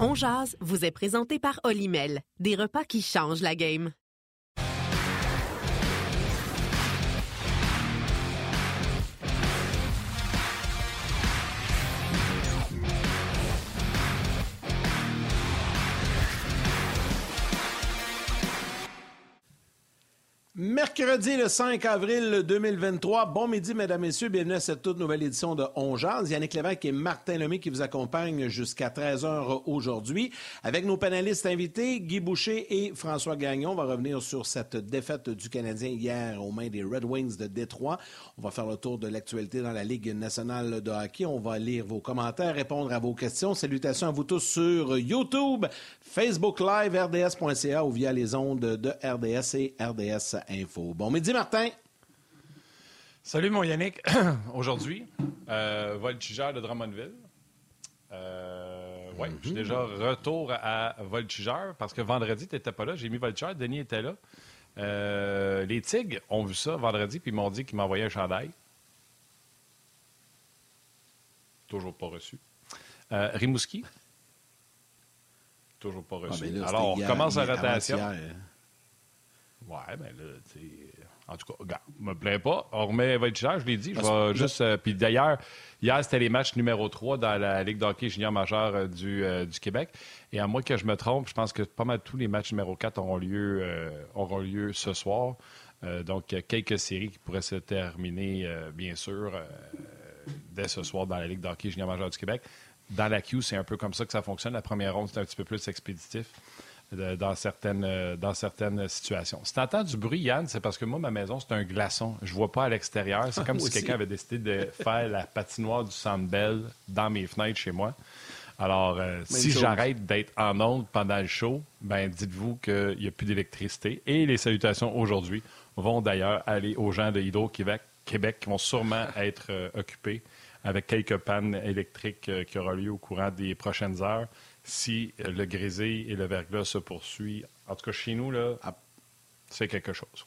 On Jazz vous est présenté par Olimel, des repas qui changent la game. Mercredi le 5 avril 2023. Bon midi, mesdames, messieurs. Bienvenue à cette toute nouvelle édition de On. Yannick Lévesque et Martin Lemay qui vous accompagnent jusqu'à 13h aujourd'hui. Avec nos panélistes invités, Guy Boucher et François Gagnon. On va revenir sur cette défaite du Canadien hier aux mains des Red Wings de Détroit. On va faire le tour de l'actualité dans la Ligue nationale de hockey. On va lire vos commentaires, répondre à vos questions. Salutations à vous tous sur YouTube, Facebook Live, RDS.ca ou via les ondes de RDS et RDS Info. Bon midi, Martin. Salut, mon Yannick. Aujourd'hui, euh, voltigeur de Drummondville. Euh, oui, je suis déjà retour à voltigeur parce que vendredi, tu n'étais pas là. J'ai mis voltigeur. Denis était là. Euh, les Tigres ont vu ça vendredi puis ils m'ont dit qu'ils m'envoyaient un chandail. Toujours pas reçu. Euh, Rimouski. Toujours pas reçu. Ah, ben là, Alors, on recommence la rotation. Ouais, ben là, tu sais. En tout cas, regarde, me plains pas. On remet Voltigeur, je l'ai dit. Je vais juste. euh, Puis d'ailleurs, hier, c'était les matchs numéro 3 dans la Ligue d'hockey junior majeur euh, du, euh, du Québec. Et à moins que je me trompe, je pense que pas mal tous les matchs numéro 4 auront lieu, euh, auront lieu ce soir. Euh, donc, il y a quelques séries qui pourraient se terminer, euh, bien sûr, euh, dès ce soir dans la Ligue d'hockey junior majeur du Québec. Dans la Q, c'est un peu comme ça que ça fonctionne. La première ronde, c'est un petit peu plus expéditif de- dans, certaines, euh, dans certaines situations. Si tu entends du bruit, Yann, c'est parce que moi, ma maison, c'est un glaçon. Je vois pas à l'extérieur. C'est comme Moi si quelqu'un avait décidé de faire la patinoire du Centre Bell dans mes fenêtres chez moi. Alors, euh, si j'arrête d'être en onde pendant le show, ben dites-vous qu'il n'y a plus d'électricité. Et les salutations aujourd'hui vont d'ailleurs aller aux gens de Hydro-Québec Québec, qui vont sûrement être euh, occupés avec quelques pannes électriques euh, qui auront lieu au courant des prochaines heures si euh, le grésil et le verglas se poursuivent. En tout cas, chez nous, là, Ah. c'est quelque chose.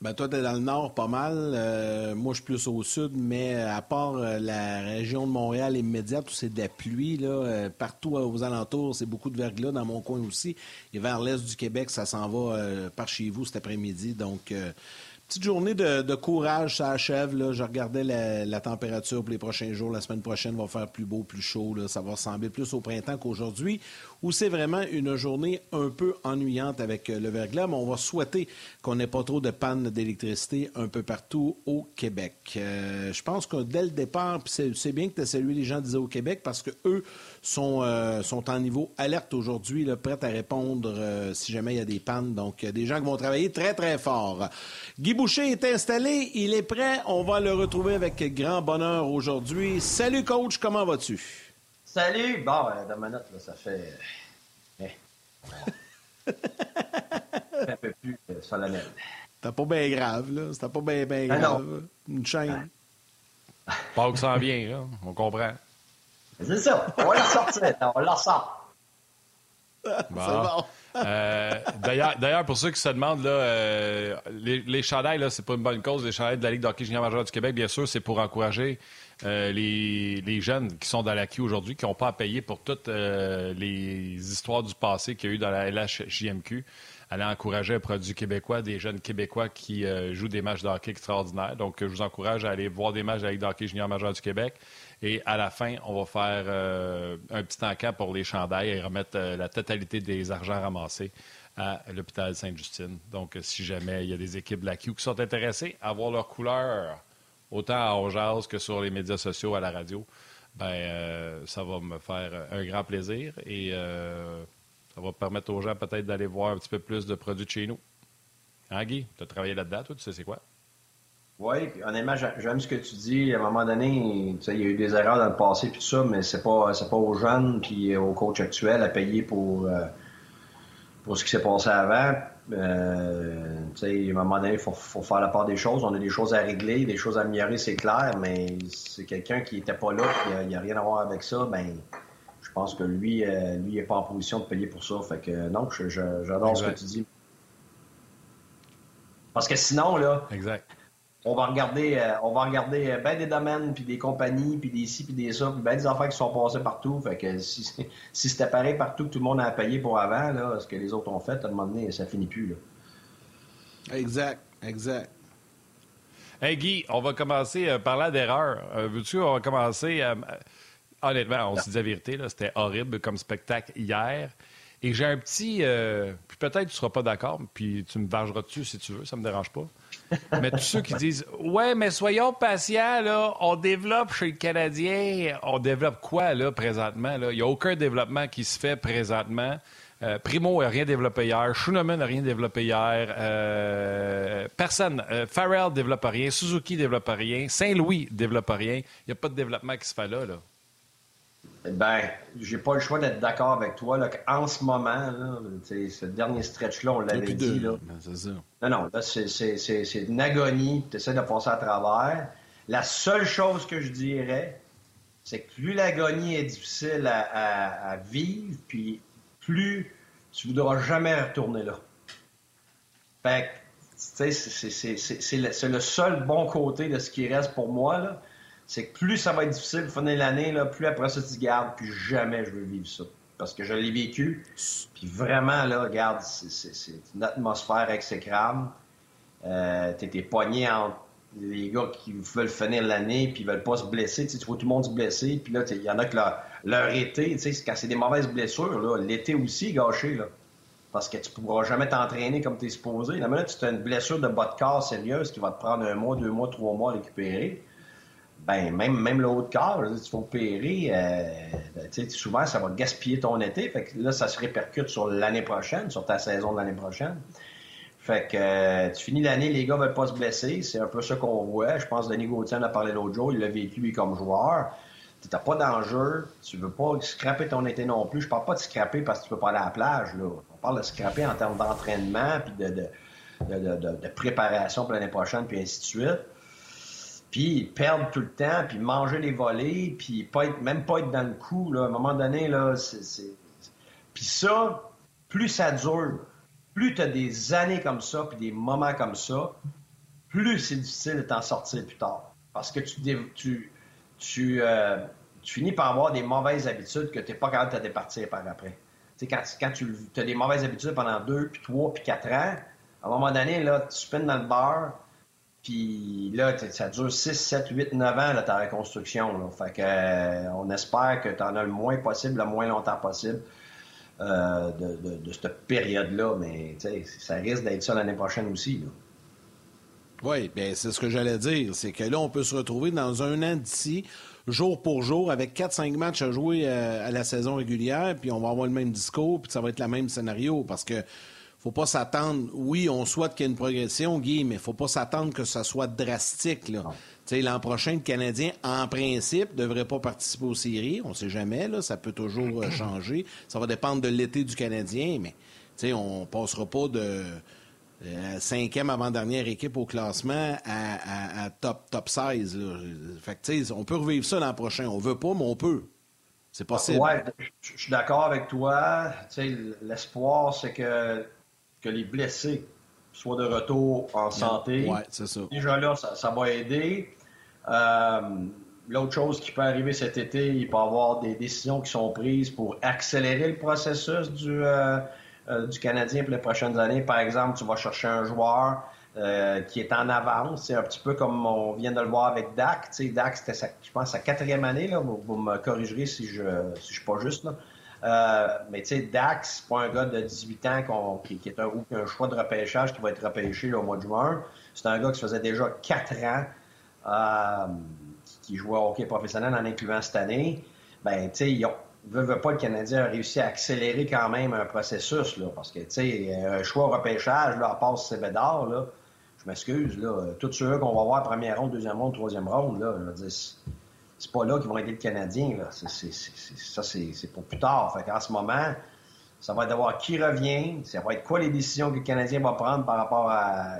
Ben, toi, t'es dans le nord pas mal. Euh, moi, je suis plus au sud, mais à part euh, la région de Montréal immédiate où c'est de la pluie, là, euh, partout aux alentours, c'est beaucoup de verglas dans mon coin aussi. Et vers l'est du Québec, ça s'en va par chez vous cet après-midi. Donc, petite journée de, courage, ça achève. Là. Je regardais la, la température pour les prochains jours. La semaine prochaine va faire plus beau, plus chaud. Là. Ça va ressembler plus au printemps qu'aujourd'hui, où c'est vraiment une journée un peu ennuyante avec euh, le verglas. Mais on va souhaiter qu'on n'ait pas trop de panne d'électricité un peu partout au Québec. Euh, je pense que dès le départ, c'est, bien que tu as salué les gens d'Isa au Québec parce que eux sont, euh, sont en niveau alerte aujourd'hui, prêts à répondre si jamais il y a des pannes. Donc, des gens qui vont travailler très, très fort. Guy Boucher est installé, il est prêt. On va le retrouver avec grand bonheur aujourd'hui. Salut, coach, comment vas-tu? Salut! Bon, euh, dans ma note, là, ça fait. euh, eh. Ça fait un peu plus euh, solennel. C'était pas bien grave, là. C'était pas bien, Ah, non. grave. Une chaîne. Pas que ça en vient, là. On comprend. C'est ça, on va la ressortir, là, on la ressort. Bon. C'est bon. Euh, D'ailleurs, d'ailleurs, pour ceux qui se demandent, là, euh, les, les chandails, là, c'est pas une bonne cause. Les chandails de la Ligue d'hockey junior majeur du Québec, bien sûr, c'est pour encourager euh, les, jeunes qui sont dans la queue aujourd'hui, qui n'ont pas à payer pour toutes euh, les histoires du passé qu'il y a eu dans la LHJMQ. Aller encourager un produit québécois, des jeunes Québécois qui euh, jouent des matchs de hockey extraordinaires. Donc, je vous encourage à aller voir des matchs de junior majeur du Québec. Et à la fin, on va faire un petit encamp pour les chandails et remettre la totalité des argents ramassés à l'hôpital Sainte-Justine. Donc, si jamais il y a des équipes de la Q qui sont intéressées à voir leur couleur, autant à Onjaz que sur les médias sociaux, à la radio, ben, euh, ça va me faire un grand plaisir et euh, ça va permettre aux gens peut-être d'aller voir un petit peu plus de produits de chez nous. Hein? Tu as travaillé là-dedans, toi, tu sais c'est quoi? Oui, honnêtement, j'a- j'aime ce que tu dis. À un moment donné, il y a eu des erreurs dans le passé puis tout ça, mais c'est pas c'est pas aux jeunes puis aux coachs actuels à payer pour euh, pour ce qui s'est passé avant. Euh, tu sais, à un moment donné, il faut, faut faire la part des choses. On a des choses à régler, des choses à améliorer, c'est clair, mais c'est quelqu'un qui était pas là, il n'y a, rien à voir avec ça, ben je pense que lui, euh, lui, n'est pas en position de payer pour ça. Fait que non, j'adore ce que tu dis. Parce que sinon, là, Exact. On va regarder, euh, on va regarder euh, ben des domaines, puis des compagnies, puis des ci, puis des ça, puis ben des affaires qui sont passées partout. Fait que si, si c'était pareil partout que tout le monde a payé pour avant, là, ce que les autres ont fait, à un moment donné, ça finit plus. Là. Exact, exact. Hey Guy, on va commencer par là d'erreur. Veux-tu, on va commencer. honnêtement, on se dit la vérité, c'était horrible comme spectacle hier. Et j'ai un petit. puis peut-être tu ne seras pas d'accord, puis tu me vargeras dessus si tu veux, ça ne me dérange pas. Mais tous ceux qui disent Ouais, mais soyons patients, là, on développe chez le Canadien. On développe quoi, là, présentement? Il n'y a aucun développement qui se fait présentement. Euh, Primo n'a rien développé hier. Schunemann n'a rien développé hier. Euh, personne. Euh, Farrell ne développe rien. Suzuki ne développe rien. Saint-Louis ne développe rien. Il n'y a pas de développement qui se fait là. là. Ben, j'ai pas le choix d'être d'accord avec toi. Là, en ce moment, ce dernier stretch-là, on l'avait dit. Là. Ben, non, non, là, c'est une agonie. Tu essaies de passer à travers. La seule chose que je dirais, c'est que plus l'agonie est difficile à, vivre, puis plus tu voudras jamais retourner là. Fait c'est le seul bon côté de ce qui reste pour moi. Là c'est que plus ça va être difficile de finir l'année, plus après ça, tu gardes, plus jamais je veux vivre ça. Parce que je l'ai vécu. Puis vraiment, là, regarde, c'est une atmosphère exécrable. Euh, T'es pogné entre les gars qui veulent finir l'année puis ils veulent pas se blesser. Tu, vois tout le monde se blesser. Puis là, il y en a que leur, été, quand c'est des mauvaises blessures, l'été aussi est gâché. Parce que tu pourras jamais t'entraîner comme tu es supposé. La minute tu as une blessure de bas de corps sérieuse qui va te prendre un mois, deux mois, trois mois à récupérer, ben, même, même le haut de corps, tu vas opérer, euh, souvent, ça va gaspiller ton été. Fait que là, ça se répercute sur l'année prochaine, sur ta saison de l'année prochaine. Fait que euh, tu finis l'année, les gars veulent pas se blesser. C'est un peu ça qu'on voit. Je pense que Denis Gauthier en a parlé l'autre jour. Il l'a vécu, lui, comme joueur. Tu n'as pas d'enjeu. Tu veux pas scraper ton été non plus. Je parle pas de scraper parce que tu peux pas aller à la plage. Là. On parle de scraper en termes d'entraînement puis de, de, de, préparation pour l'année prochaine, puis ainsi de suite puis perdre tout le temps, puis manger les volets, puis pas être, même pas être dans le coup, là, à un moment donné, là, c'est... Puis ça, plus ça dure, plus tu as des années comme ça, puis des moments comme ça, plus c'est difficile de t'en sortir plus tard. Parce que tu, tu, euh, tu finis par avoir des mauvaises habitudes que tu n'es pas capable de te départir par après. Tu sais, quand, quand tu as des mauvaises habitudes pendant deux, puis trois, puis quatre ans, à un moment donné, là, tu spins dans le bar, puis là, ça dure 6, 7, 8, 9 ans, là, ta reconstruction. Fait que, euh, on espère que tu en as le moins possible, le moins longtemps possible euh, de, cette période-là. Mais ça risque d'être ça l'année prochaine aussi. Oui, bien, c'est ce que j'allais dire. C'est que là, on peut se retrouver dans un an d'ici, jour pour jour, avec 4-5 matchs à jouer euh, à la saison régulière, puis on va avoir le même discours, puis ça va être le même scénario. Parce que faut pas s'attendre. Oui, on souhaite qu'il y ait une progression, Guy, mais faut pas s'attendre que ça soit drastique. L'an prochain, le Canadien, en principe, ne devrait pas participer aux séries. On ne sait jamais, là, ça peut toujours euh, changer. Ça va dépendre de l'été du Canadien, mais on ne passera pas de euh, cinquième avant-dernière équipe au classement à, top, top 16. Fait on peut revivre ça l'an prochain. On veut pas, mais on peut. C'est possible. Oui, je suis d'accord avec toi. L'espoir, c'est que que les blessés soient de retour en santé. Oui, c'est ça. Déjà là, ça, va aider. Euh, l'autre chose qui peut arriver cet été, il peut y avoir des décisions qui sont prises pour accélérer le processus du, euh, euh, du Canadien pour les prochaines années. Par exemple, tu vas chercher un joueur qui est en avance. C'est un petit peu comme on vient de le voir avec Dak. Tu sais, Dak, c'était, je pense, sa quatrième année. Là. Vous, me corrigerez si je ne si suis pas juste. Là. Euh, mais tu sais, Dax, c'est pas un gars de 18 ans qui, est un, un, choix de repêchage qui va être repêché au mois de juin. C'est un gars qui faisait déjà 4 ans euh, qui jouait au hockey professionnel en incluant cette année. Ben, tu sais, il veut, pas le Canadien a réussi à accélérer quand même un processus, là, parce que, tu sais, un choix au repêchage, là, à part Cébédard, là, je m'excuse, là, tous ceux qu'on va voir première ronde, deuxième ronde, troisième ronde, là, je veux dire, c'est pas là qu'ils vont aider le Canadien. Là. ça, c'est pour plus tard. Fait qu'en ce moment, ça va être d'avoir qui revient, ça va être quoi les décisions que le Canadien va prendre par rapport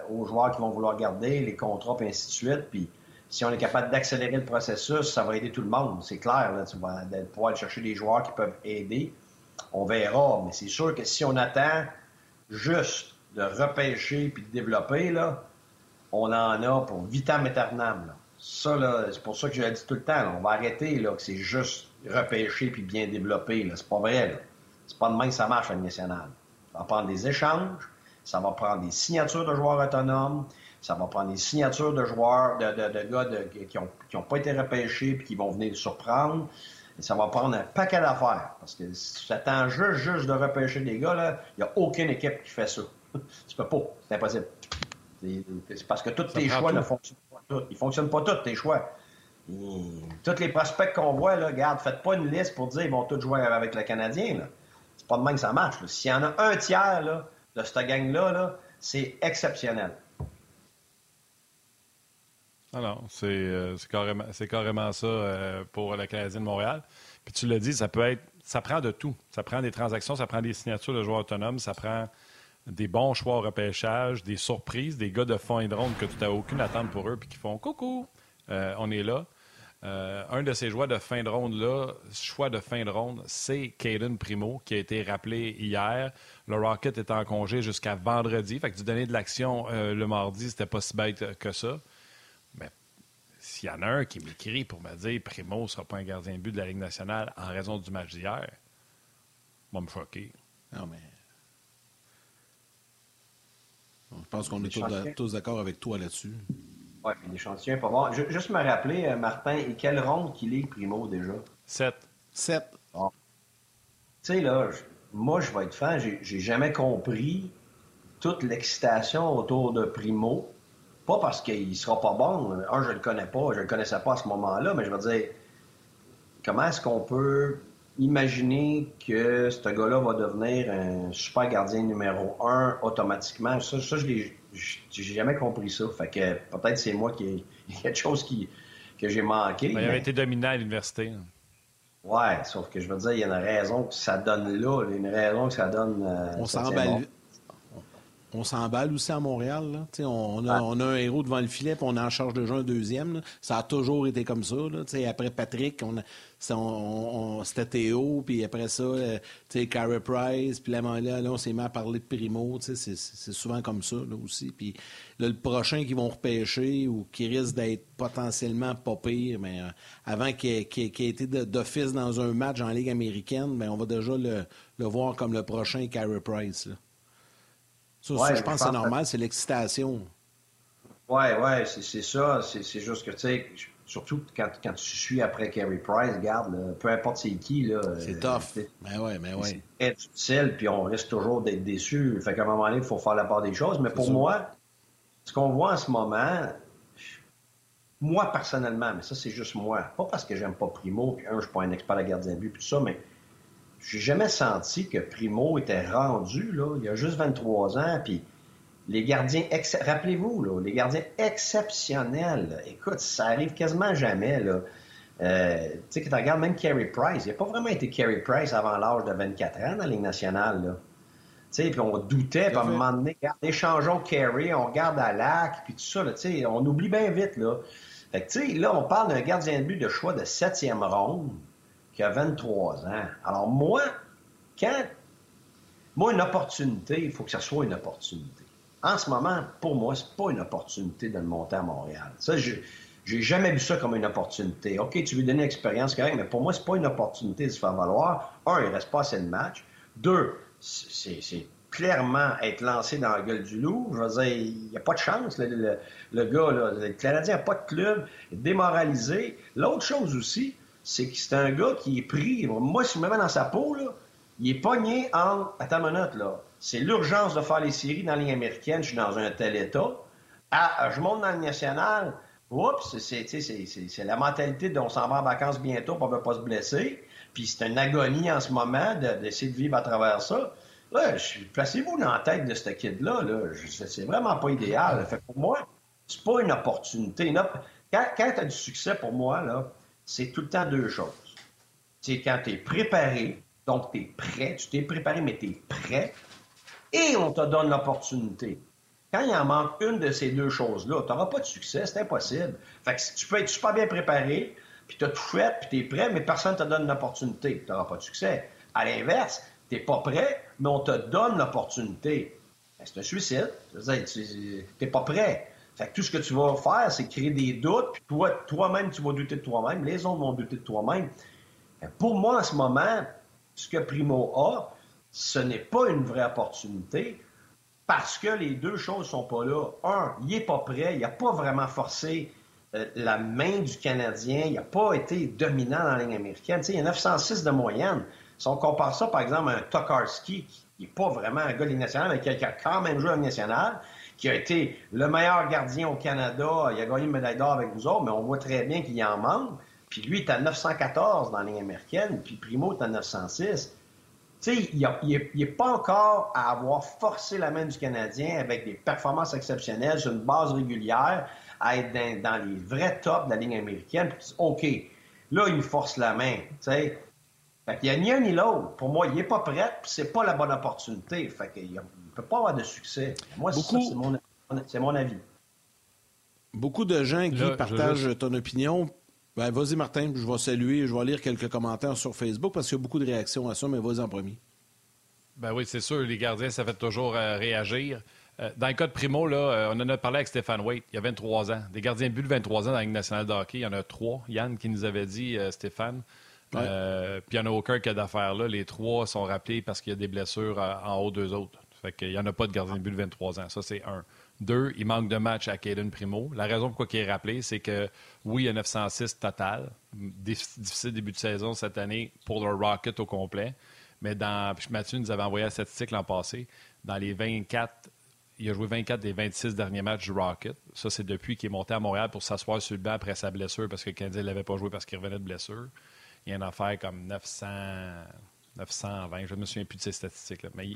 aux joueurs qui vont vouloir garder, les contrats, et ainsi de suite. Puis si on est capable d'accélérer le processus, ça va aider tout le monde. C'est clair. Là, tu vas pouvoir aller chercher des joueurs qui peuvent aider. On verra. Mais c'est sûr que si on attend juste de repêcher puis de développer, là, on en a pour vitam aeternam. Ça, là, c'est pour ça que je le dis tout le temps. on va arrêter là, que c'est juste repêché puis bien développé. C'est pas vrai. Là. C'est pas de même que ça marche à nationale. Ça va prendre des échanges, ça va prendre des signatures de joueurs autonomes, ça va prendre des signatures de joueurs, de, de, gars qui n'ont qui ont pas été repêchés puis qui vont venir surprendre. Et ça va prendre un paquet d'affaires. Parce que si tu attends juste, juste de repêcher des gars, il n'y a aucune équipe qui fait ça. tu peux pas. C'est impossible. C'est parce que tous tes choix ne fonctionnent pas tous. Ils ne fonctionnent pas tous, tes choix. tous les prospects qu'on voit, là, regarde, faites pas une liste pour dire qu'ils vont tous jouer avec le Canadien. C'est pas de même que ça marche. S'il y en a un tiers de cette gang-là, c'est exceptionnel. Alors, euh, c'est carrément, carrément, ça euh, pour le Canadien de Montréal. Puis tu l'as dit, ça peut être. Ça prend de tout. Ça prend des transactions, ça prend des signatures de joueurs autonomes, ça prend des bons choix au repêchage, des surprises, des gars de et de ronde que tu n'as aucune attente pour eux puis qui font coucou, euh, on est là. Euh, un de ces joueurs de fin de ronde-là, choix de fin de ronde, c'est Caden Primo, qui a été rappelé hier. Le Rocket est en congé jusqu'à vendredi. Fait que du donner de l'action euh, le mardi, c'était pas si bête que ça. Mais s'il y en a un qui m'écrit pour me dire Primo ne sera pas un gardien de but de la Ligue nationale en raison du match d'hier, va me choquer. Non, je pense qu'on est tous, d'accord avec toi là-dessus. Oui, puis l'échantillon pas bon. juste me rappeler, euh, Martin, et quelle ronde qu'il est, Primo, déjà? Sept. Sept. Tu sais, là, moi, je vais être fan, j'ai jamais compris toute l'excitation autour de Primo. Pas parce qu'il sera pas bon. Un, je le connais pas, je le connaissais pas à ce moment-là, mais je veux dire, comment est-ce qu'on peut imaginer que ce gars-là va devenir un super gardien numéro un automatiquement. Ça, ça je n'ai jamais compris ça. Fait que peut-être c'est moi qui il y a quelque chose qui, que j'ai manqué. Mais il avait été dominant à l'université. Ouais, sauf que je veux dire, il y a une raison que ça donne là, une raison que ça donne. Euh, on s'emballe on s'emballe aussi à Montréal. Là. On, a, on a un héros devant le filet, puis on est en charge de jeu un deuxième. Ça a toujours été comme ça. Là. Après Patrick, on, on, c'était Théo, puis après ça, euh, Carey Price, puis là, là, on s'est mis à parler de Primo. C'est souvent comme ça là, aussi. Puis le prochain qu'ils vont repêcher ou qui risque d'être potentiellement pas pire, mais euh, avant qu'il ait, été d'office dans un match en Ligue américaine, mais ben, on va déjà le, le voir comme le prochain Carey Price. Ça, je pense que c'est normal, c'est l'excitation. Oui, oui, c'est ça. C'est juste que, tu sais, surtout quand, quand, tu suis après Carey Price, garde, peu importe c'est qui. C'est euh, tough. Mais ouais, mais ouais. C'est difficile, puis on risque toujours d'être déçu. Fait qu'à un moment donné, il faut faire la part des choses. Mais pour moi, ce qu'on voit en ce moment, moi personnellement, mais ça c'est juste moi, pas parce que j'aime pas Primo, puis un, je suis pas un expert à gardien de but, puis tout ça, mais j'ai jamais senti que Primo était rendu, là, il y a juste 23 ans, puis les gardiens, rappelez-vous, là, les gardiens exceptionnels, écoute, ça arrive quasiment jamais, là. Euh, tu sais, quand tu regardes même Carey Price, il n'a pas vraiment été Carey Price avant l'âge de 24 ans dans la Ligue nationale, là. Tu sais, puis on doutait, puis à un moment donné, échangeons Carey, on regarde à lac, puis tout ça, tu sais, on oublie bien vite, là. Fait que, tu sais, là, on parle d'un gardien de but de choix de septième ronde qui a 23 ans. Alors moi, quand... Moi, une opportunité, il faut que ça soit une opportunité. En ce moment, pour moi, c'est pas une opportunité de le monter à Montréal. Ça, j'ai jamais vu ça comme une opportunité. OK, tu veux donner l'expérience, correct, mais pour moi, c'est pas une opportunité de se faire valoir. Un, il reste pas assez de match. Deux, c'est clairement être lancé dans la gueule du loup. Je veux dire, il n'y a pas de chance. Le, gars, là, le Canadien n'a pas de club, démoralisé. L'autre chose aussi, c'est que c'est un gars qui est pris. Moi, si je me mets dans sa peau, il est pogné en. Attends une minute, là. C'est l'urgence de faire les séries dans la américaine. Je suis dans un tel état. Ah, je monte dans le national. Oups, c'est la mentalité dont on s'en va en vacances bientôt pour ne pas se blesser. Puis c'est une agonie en ce moment d'essayer de, vivre à travers ça. Là, placez-vous dans la tête de ce kid-là. Là. C'est vraiment pas idéal. Pour moi, c'est pas une opportunité. Quand, quand tu as du succès pour moi, là, c'est tout le temps deux choses. C'est quand tu es préparé, donc tu es prêt, tu t'es préparé, mais tu es prêt, et on te donne l'opportunité. Quand il en manque une de ces deux choses-là, tu n'auras pas de succès, c'est impossible. Fait que tu peux être super bien préparé, puis tu as tout fait, puis tu es prêt, mais personne ne te donne l'opportunité. Tu n'auras pas de succès. À l'inverse, tu n'es pas prêt, mais on te donne l'opportunité. Ben, c'est un suicide. Tu n'es pas prêt. Fait que tout ce que tu vas faire, c'est créer des doutes, puis toi, toi-même, tu vas douter de toi-même, les autres vont douter de toi-même. Pour moi, en ce moment, ce que Primo a, ce n'est pas une vraie opportunité parce que les deux choses sont pas là. Un, il n'est pas prêt, il n'a pas vraiment forcé euh, la main du Canadien, il n'a pas été dominant dans la ligne américaine. il y a 906 de moyenne. Si on compare ça, par exemple, à un Tokarski, qui n'est pas vraiment un gars de nationale, mais qui a, quand même joué à nationale, qui a été le meilleur gardien au Canada, il a gagné une médaille d'or avec vous autres, mais on voit très bien qu'il y en manque. Puis lui, est à 914 dans la ligne américaine, puis Primo est à 906. Tu sais, il n'est pas encore à avoir forcé la main du Canadien avec des performances exceptionnelles sur une base régulière, à être dans, les vrais tops de la ligne américaine. Puis, OK, là, il force la main. Tu sais. Fait qu'il n'y a ni un ni l'autre. Pour moi, il n'est pas prêt, puis c'est pas la bonne opportunité. Fait qu'il peut pas avoir de succès. Moi, c'est mon, avis. Beaucoup de gens, qui partagent ton opinion. Ben, vas-y, Martin, je vais saluer, je vais lire quelques commentaires sur Facebook parce qu'il y a beaucoup de réactions à ça, mais vas-y en premier. Ben oui, c'est sûr, les gardiens, ça fait toujours euh, réagir. Euh, dans le cas de Primo, là, euh, on en a parlé avec Stéphane Waite, il y a 23 ans. Des gardiens de but de 23 ans dans la Ligue nationale de hockey, il y en a trois. Yann qui nous avait dit, Stéphane. puis il n'y en a aucun qui a d'affaires là. Les trois sont rappelés parce qu'il y a des blessures en haut d'eux autres. Fait qu'il n'y en a pas de gardien de but de 23 ans. Ça, c'est un. Deux, il manque de match à Caden Primo. La raison pourquoi il est rappelé, c'est que oui, il y a 906 total. Difficile début de saison cette année pour le Rocket au complet. Mais dans, Mathieu nous avait envoyé la statistique l'an passé. Dans les 24, il a joué 24 des 26 derniers matchs du Rocket. Ça, c'est depuis qu'il est monté à Montréal pour s'asseoir sur le banc après sa blessure parce que Canadien ne l'avait pas joué parce qu'il revenait de blessure. Il y a une affaire comme 900. 920, je ne me souviens plus de ces statistiques-là, mais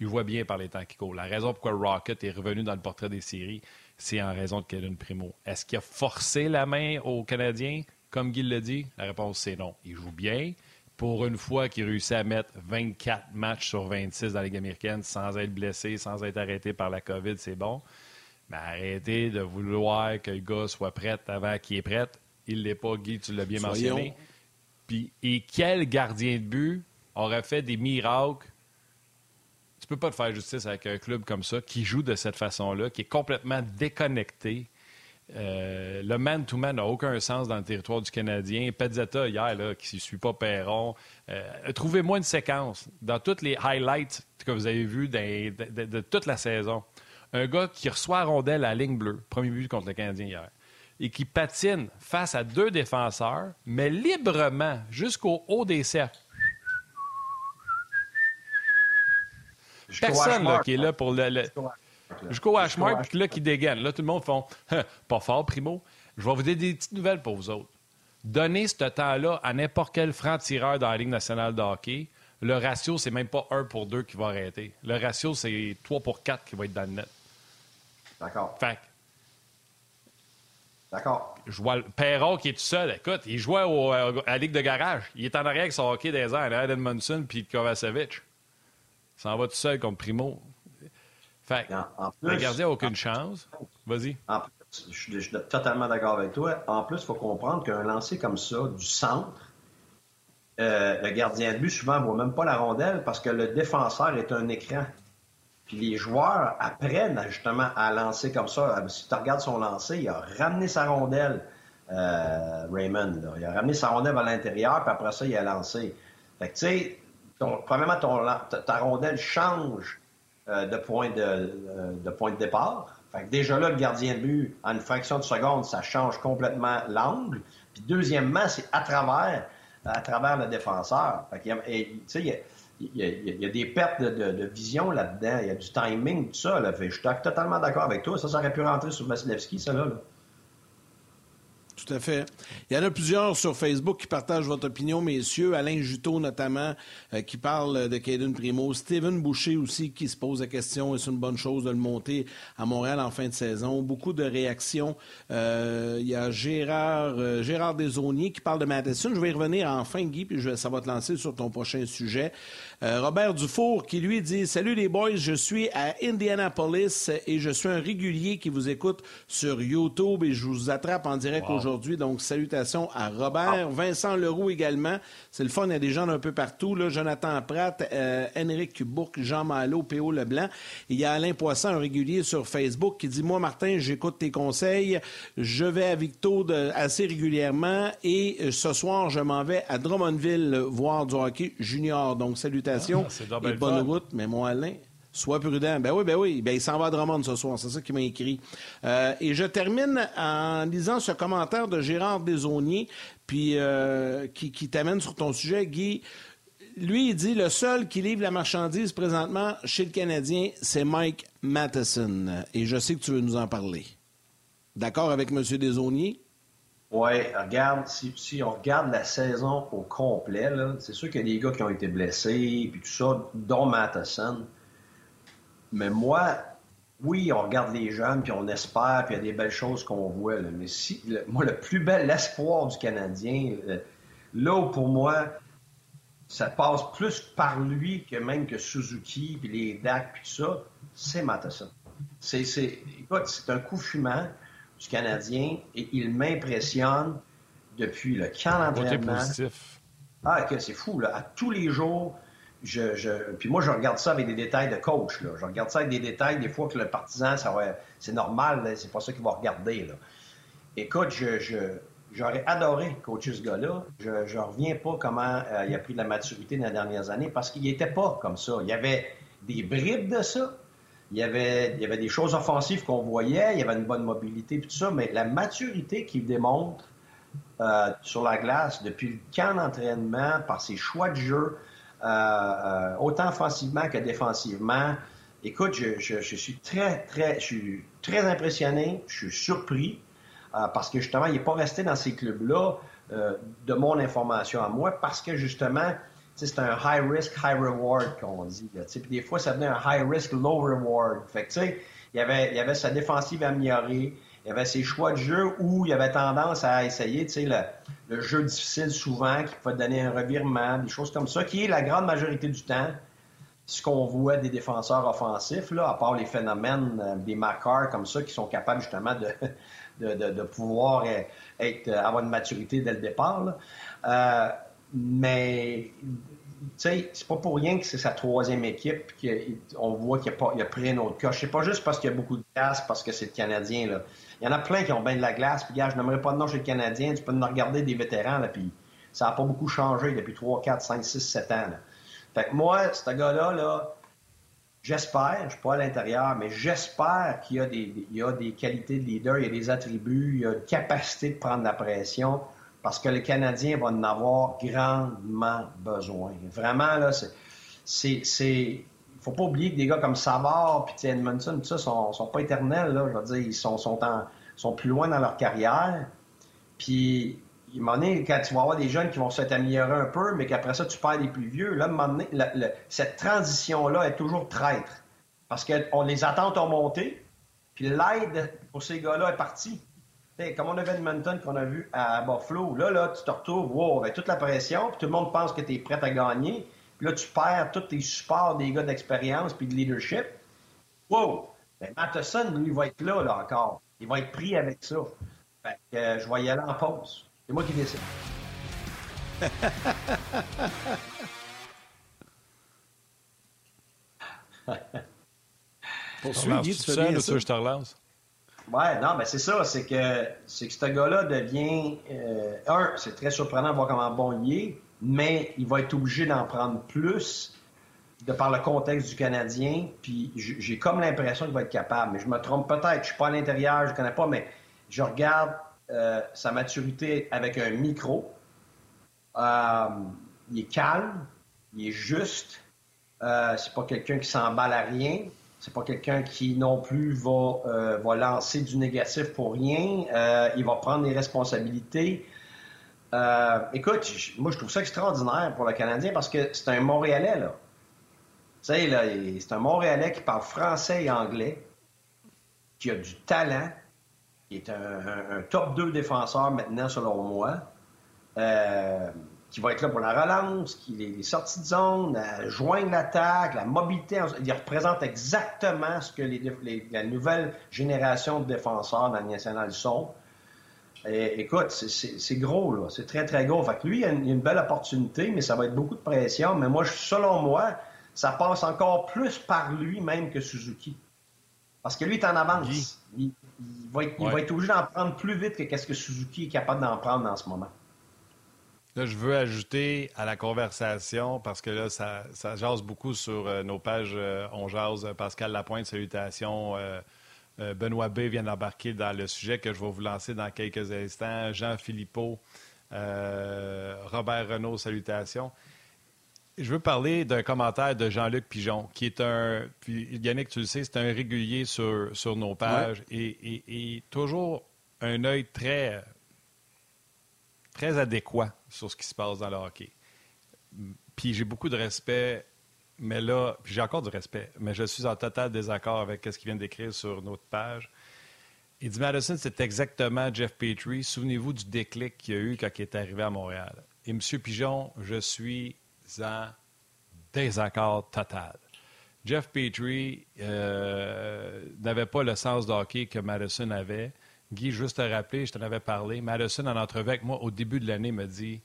il, voit bien par les temps qui courent. La raison pourquoi Rocket est revenu dans le portrait des séries, c'est en raison de Kevin Primo. Est-ce qu'il a forcé la main aux Canadiens, comme Guy l'a dit? La réponse, c'est non. Il joue bien. Pour une fois qu'il réussit à mettre 24 matchs sur 26 dans la Ligue américaine sans être blessé, sans être arrêté par la COVID, c'est bon. Mais arrêtez de vouloir que le gars soit prêt avant qu'il est prêt. Il ne l'est pas, Guy, tu l'as bien mentionné. Puis, et quel gardien de but aurait fait des miracles. Tu peux pas te faire justice avec un club comme ça qui joue de cette façon-là, qui est complètement déconnecté. Euh, le man-to-man n'a aucun sens dans le territoire du Canadien. Pezzetta, hier, là, qui ne suit pas Perron. Euh, trouvez-moi une séquence dans toutes les highlights que vous avez vus de, toute la saison. Un gars qui reçoit rondelle à la ligne bleue, premier but contre le Canadien hier, et qui patine face à deux défenseurs, mais librement jusqu'au haut des cercles. Personne qui est là pour le. Jusqu'au hashmark, puis là, qui dégaine. Là, tout le monde font pas fort, Primo. Je vais vous donner des petites nouvelles pour vous autres. Donnez ce temps-là à n'importe quel franc-tireur dans la Ligue nationale de hockey. Le ratio, c'est même pas 1 pour 2 qui va arrêter. Le ratio, c'est 3 pour 4 qui va être dans le net. D'accord. Fait D'accord. Je vois Perron qui est tout seul. Écoute, il jouait euh, à la Ligue de garage. Il est en arrière avec son hockey des airs, Edmondson puis Kovacevic. Ça en va tout seul contre Primo. Fait le gardien n'a aucune chance. Vas-y. Je suis totalement d'accord avec toi. En plus, il faut comprendre qu'un lancer comme ça, du centre, euh, le gardien de but, souvent, ne voit même pas la rondelle parce que le défenseur est un écran. Puis les joueurs apprennent justement à lancer comme ça. Si tu regardes son lancer, il a ramené sa rondelle, euh, Raymond. Il a ramené sa rondelle à l'intérieur, puis après ça, il a lancé. Fait que, tu sais, premièrement, ta, rondelle change euh, de, point de, euh, de, point de départ. déjà là, le gardien de but, en une fraction de seconde, ça change complètement l'angle. Puis deuxièmement, c'est à travers, à travers le défenseur. Fait il, y a, il, y a, des pertes de, vision là-dedans, il y a du timing, tout ça. Je suis totalement d'accord avec toi. Ça, ça aurait pu rentrer sur Vasilevski, ça là. Tout à fait. Il y en a plusieurs sur Facebook qui partagent votre opinion, messieurs. Alain Juteau, notamment, euh, qui parle de Caden Primo. Steven Boucher aussi, qui se pose la question, est-ce une bonne chose de le monter à Montréal en fin de saison? Beaucoup de réactions. Euh, il y a Gérard, euh, qui parle de Madison. Je vais y revenir en fin, Guy, puis je, ça va te lancer sur ton prochain sujet. Robert Dufour, qui lui dit, Salut les boys, je suis à Indianapolis et je suis un régulier qui vous écoute sur YouTube et je vous attrape en direct aujourd'hui aujourd'hui. Donc, salutations à Robert. Vincent Leroux également. C'est le fun, il y a des gens d'un peu partout. Là. Jonathan Pratt, euh, Henrik Bourque, Jean Malo, P.O. Leblanc. Il y a Alain Poisson, un régulier sur Facebook, qui dit Moi, Martin, j'écoute tes conseils. Je vais à Victo assez régulièrement et euh, ce soir, je m'en vais à Drummondville voir du hockey junior. Donc, salutations ah, et bonne route. Mais moi, Alain, Sois prudent. Ben oui, ben oui. Ben, il s'en va à Drummond ce soir. C'est ça qu'il m'a écrit. Euh, et je termine en lisant ce commentaire de Gérard Desauniers, puis euh, qui, t'amène sur ton sujet, Guy. Lui, il dit le seul qui livre la marchandise présentement chez le Canadien, c'est Mike Matheson. Et je sais que tu veux nous en parler. D'accord avec M. Desauniers? Oui, regarde, si, on regarde la saison au complet, c'est sûr qu'il y a des gars qui ont été blessés, puis tout ça, dont Matheson. Mais moi, oui, on regarde les jeunes, puis on espère, puis il y a des belles choses qu'on voit. Mais si, moi, le plus bel espoir du Canadien, là où pour moi, ça passe plus par lui que même que Suzuki, puis les DAC, puis ça, c'est Matheson. C'est, c'est un coup fumant du Canadien et il m'impressionne depuis le camp d'entraînement. Ah, ok, c'est fou, là. À tous les jours, je, puis moi, je regarde ça avec des détails de coach. Là. Je regarde ça avec des détails, des fois que le partisan, ça c'est normal, c'est pas ça qu'il va regarder. Là. Écoute, je, j'aurais adoré coacher ce gars-là. Je ne reviens pas comment euh, il a pris de la maturité dans les dernières années parce qu'il n'était pas comme ça. Il y avait des bribes de ça. Il y avait, il y avait des choses offensives qu'on voyait. Il y avait une bonne mobilité tout ça. Mais la maturité qu'il démontre euh, sur la glace depuis le camp d'entraînement, par ses choix de jeu, euh, euh, autant offensivement que défensivement. Écoute, je, suis très, très, je suis très impressionné, je suis surpris, parce que justement, il n'est pas resté dans ces clubs-là, de mon information à moi, parce que justement, c'est un high risk, high reward qu'on dit. Puis des fois, ça venait un high risk, low reward. Fait que, tu sais, il y avait, il y avait sa défensive améliorée, il y avait ses choix de jeu où il y avait tendance à essayer, tu sais, le, jeu difficile souvent qui peut donner un revirement, des choses comme ça, qui est la grande majorité du temps ce qu'on voit des défenseurs offensifs, là, à part les phénomènes euh, des Macars comme ça, qui sont capables justement de, de, pouvoir être, avoir une maturité dès le départ. Euh, mais sais, c'est pas pour rien que c'est sa troisième équipe qu'on voit qu'il a, a pris un autre coche. C'est pas juste parce qu'il y a beaucoup de glace, parce que c'est le Canadien. Là. Il y en a plein qui ont bien de la glace. Puis, gars, je n'aimerais pas de nom chez le Canadien. Tu peux nous regarder des vétérans, là, puis ça n'a pas beaucoup changé depuis 3, 4, 5, 6, 7 ans. Là. Fait que moi, ce gars-là, là, j'espère, je ne suis pas à l'intérieur, mais j'espère qu'il y a des qualités de leader, il y a des attributs, il y a une capacité de prendre la pression parce que le Canadien va en avoir grandement besoin. Vraiment, là, c'est. Il faut pas oublier que des gars comme Savard et Edmondson, tout ça, sont, sont pas éternels. Là, je veux dire, ils sont, sont, sont plus loin dans leur carrière. Puis, il un moment quand tu vas avoir des jeunes qui vont s'être améliorés un peu, mais qu'après ça, tu perds des plus vieux, là, cette transition-là est toujours traître. Parce que les attentes ont monté, puis l'aide pour ces gars-là est partie comme on avait Edmonton qu'on a vu à Buffalo, là, là, tu te retrouves wow, avec toute la pression, puis tout le monde pense que tu es prêt à gagner. Puis là, tu perds tous tes supports des gars d'expérience puis de leadership. Wow! Ben, Matheson, lui, va être là, là, encore. Il va être pris avec ça. Fait que euh, je vais y aller en pause. C'est moi qui décide. Poursuis, tu fais bien ça. je te relance? Ouais, non, mais c'est ça, c'est que c'est que ce gars-là devient euh, un, c'est très surprenant de voir comment bon il est, mais il va être obligé d'en prendre plus de par le contexte du Canadien, puis j'ai comme l'impression qu'il va être capable, mais je me trompe peut-être, je suis pas à l'intérieur, je connais pas, mais je regarde euh, sa maturité avec un micro. Euh, il est calme, il est juste, c'est pas quelqu'un qui s'emballe à rien. C'est pas quelqu'un qui non plus va, euh, va lancer du négatif pour rien. Euh, il va prendre des responsabilités. Euh, écoute, moi je trouve ça extraordinaire pour le Canadien parce que c'est un Montréalais là. Tu sais là, c'est un Montréalais qui parle français et anglais, qui a du talent, qui est un, un top 2 défenseur maintenant selon moi qui va être là pour la relance, qui les, sorties de zone, la, joindre l'attaque, la mobilité. Il représente exactement ce que les, la nouvelle génération de défenseurs dans le national sont. écoute, c'est gros, là. C'est très, très gros. Fait que lui, il a, une, une, belle opportunité, mais ça va être beaucoup de pression. Mais moi, selon moi, ça passe encore plus par lui même que Suzuki. Parce que lui est en avance. Il, va être, obligé d'en prendre plus vite que ce que Suzuki est capable d'en prendre en ce moment. Là, je veux ajouter à la conversation, parce que là, ça, ça jase beaucoup sur euh, nos pages euh, On jase. Pascal Lapointe, salutations. Euh, Benoît B vient d'embarquer dans le sujet que je vais vous lancer dans quelques instants. Jean Philippot, Robert Renault, salutations. Je veux parler d'un commentaire de Jean-Luc Pigeon, qui est un. Puis Yannick, tu le sais, c'est un régulier sur, sur nos pages et, toujours un œil très, très adéquat sur ce qui se passe dans le hockey. Puis j'ai beaucoup de respect, mais là, j'ai encore du respect, mais je suis en total désaccord avec ce qu'il vient d'écrire sur notre page. Il dit Madison, c'est exactement Jeff Petrie. Souvenez-vous du déclic qu'il y a eu quand il est arrivé à Montréal. Et M. Pigeon, je suis en désaccord total. Jeff Petrie euh, n'avait pas le sens de hockey que Madison avait. Guy, juste à rappeler, je t'en avais parlé. Madison, en entrevue avec moi au début de l'année, me dit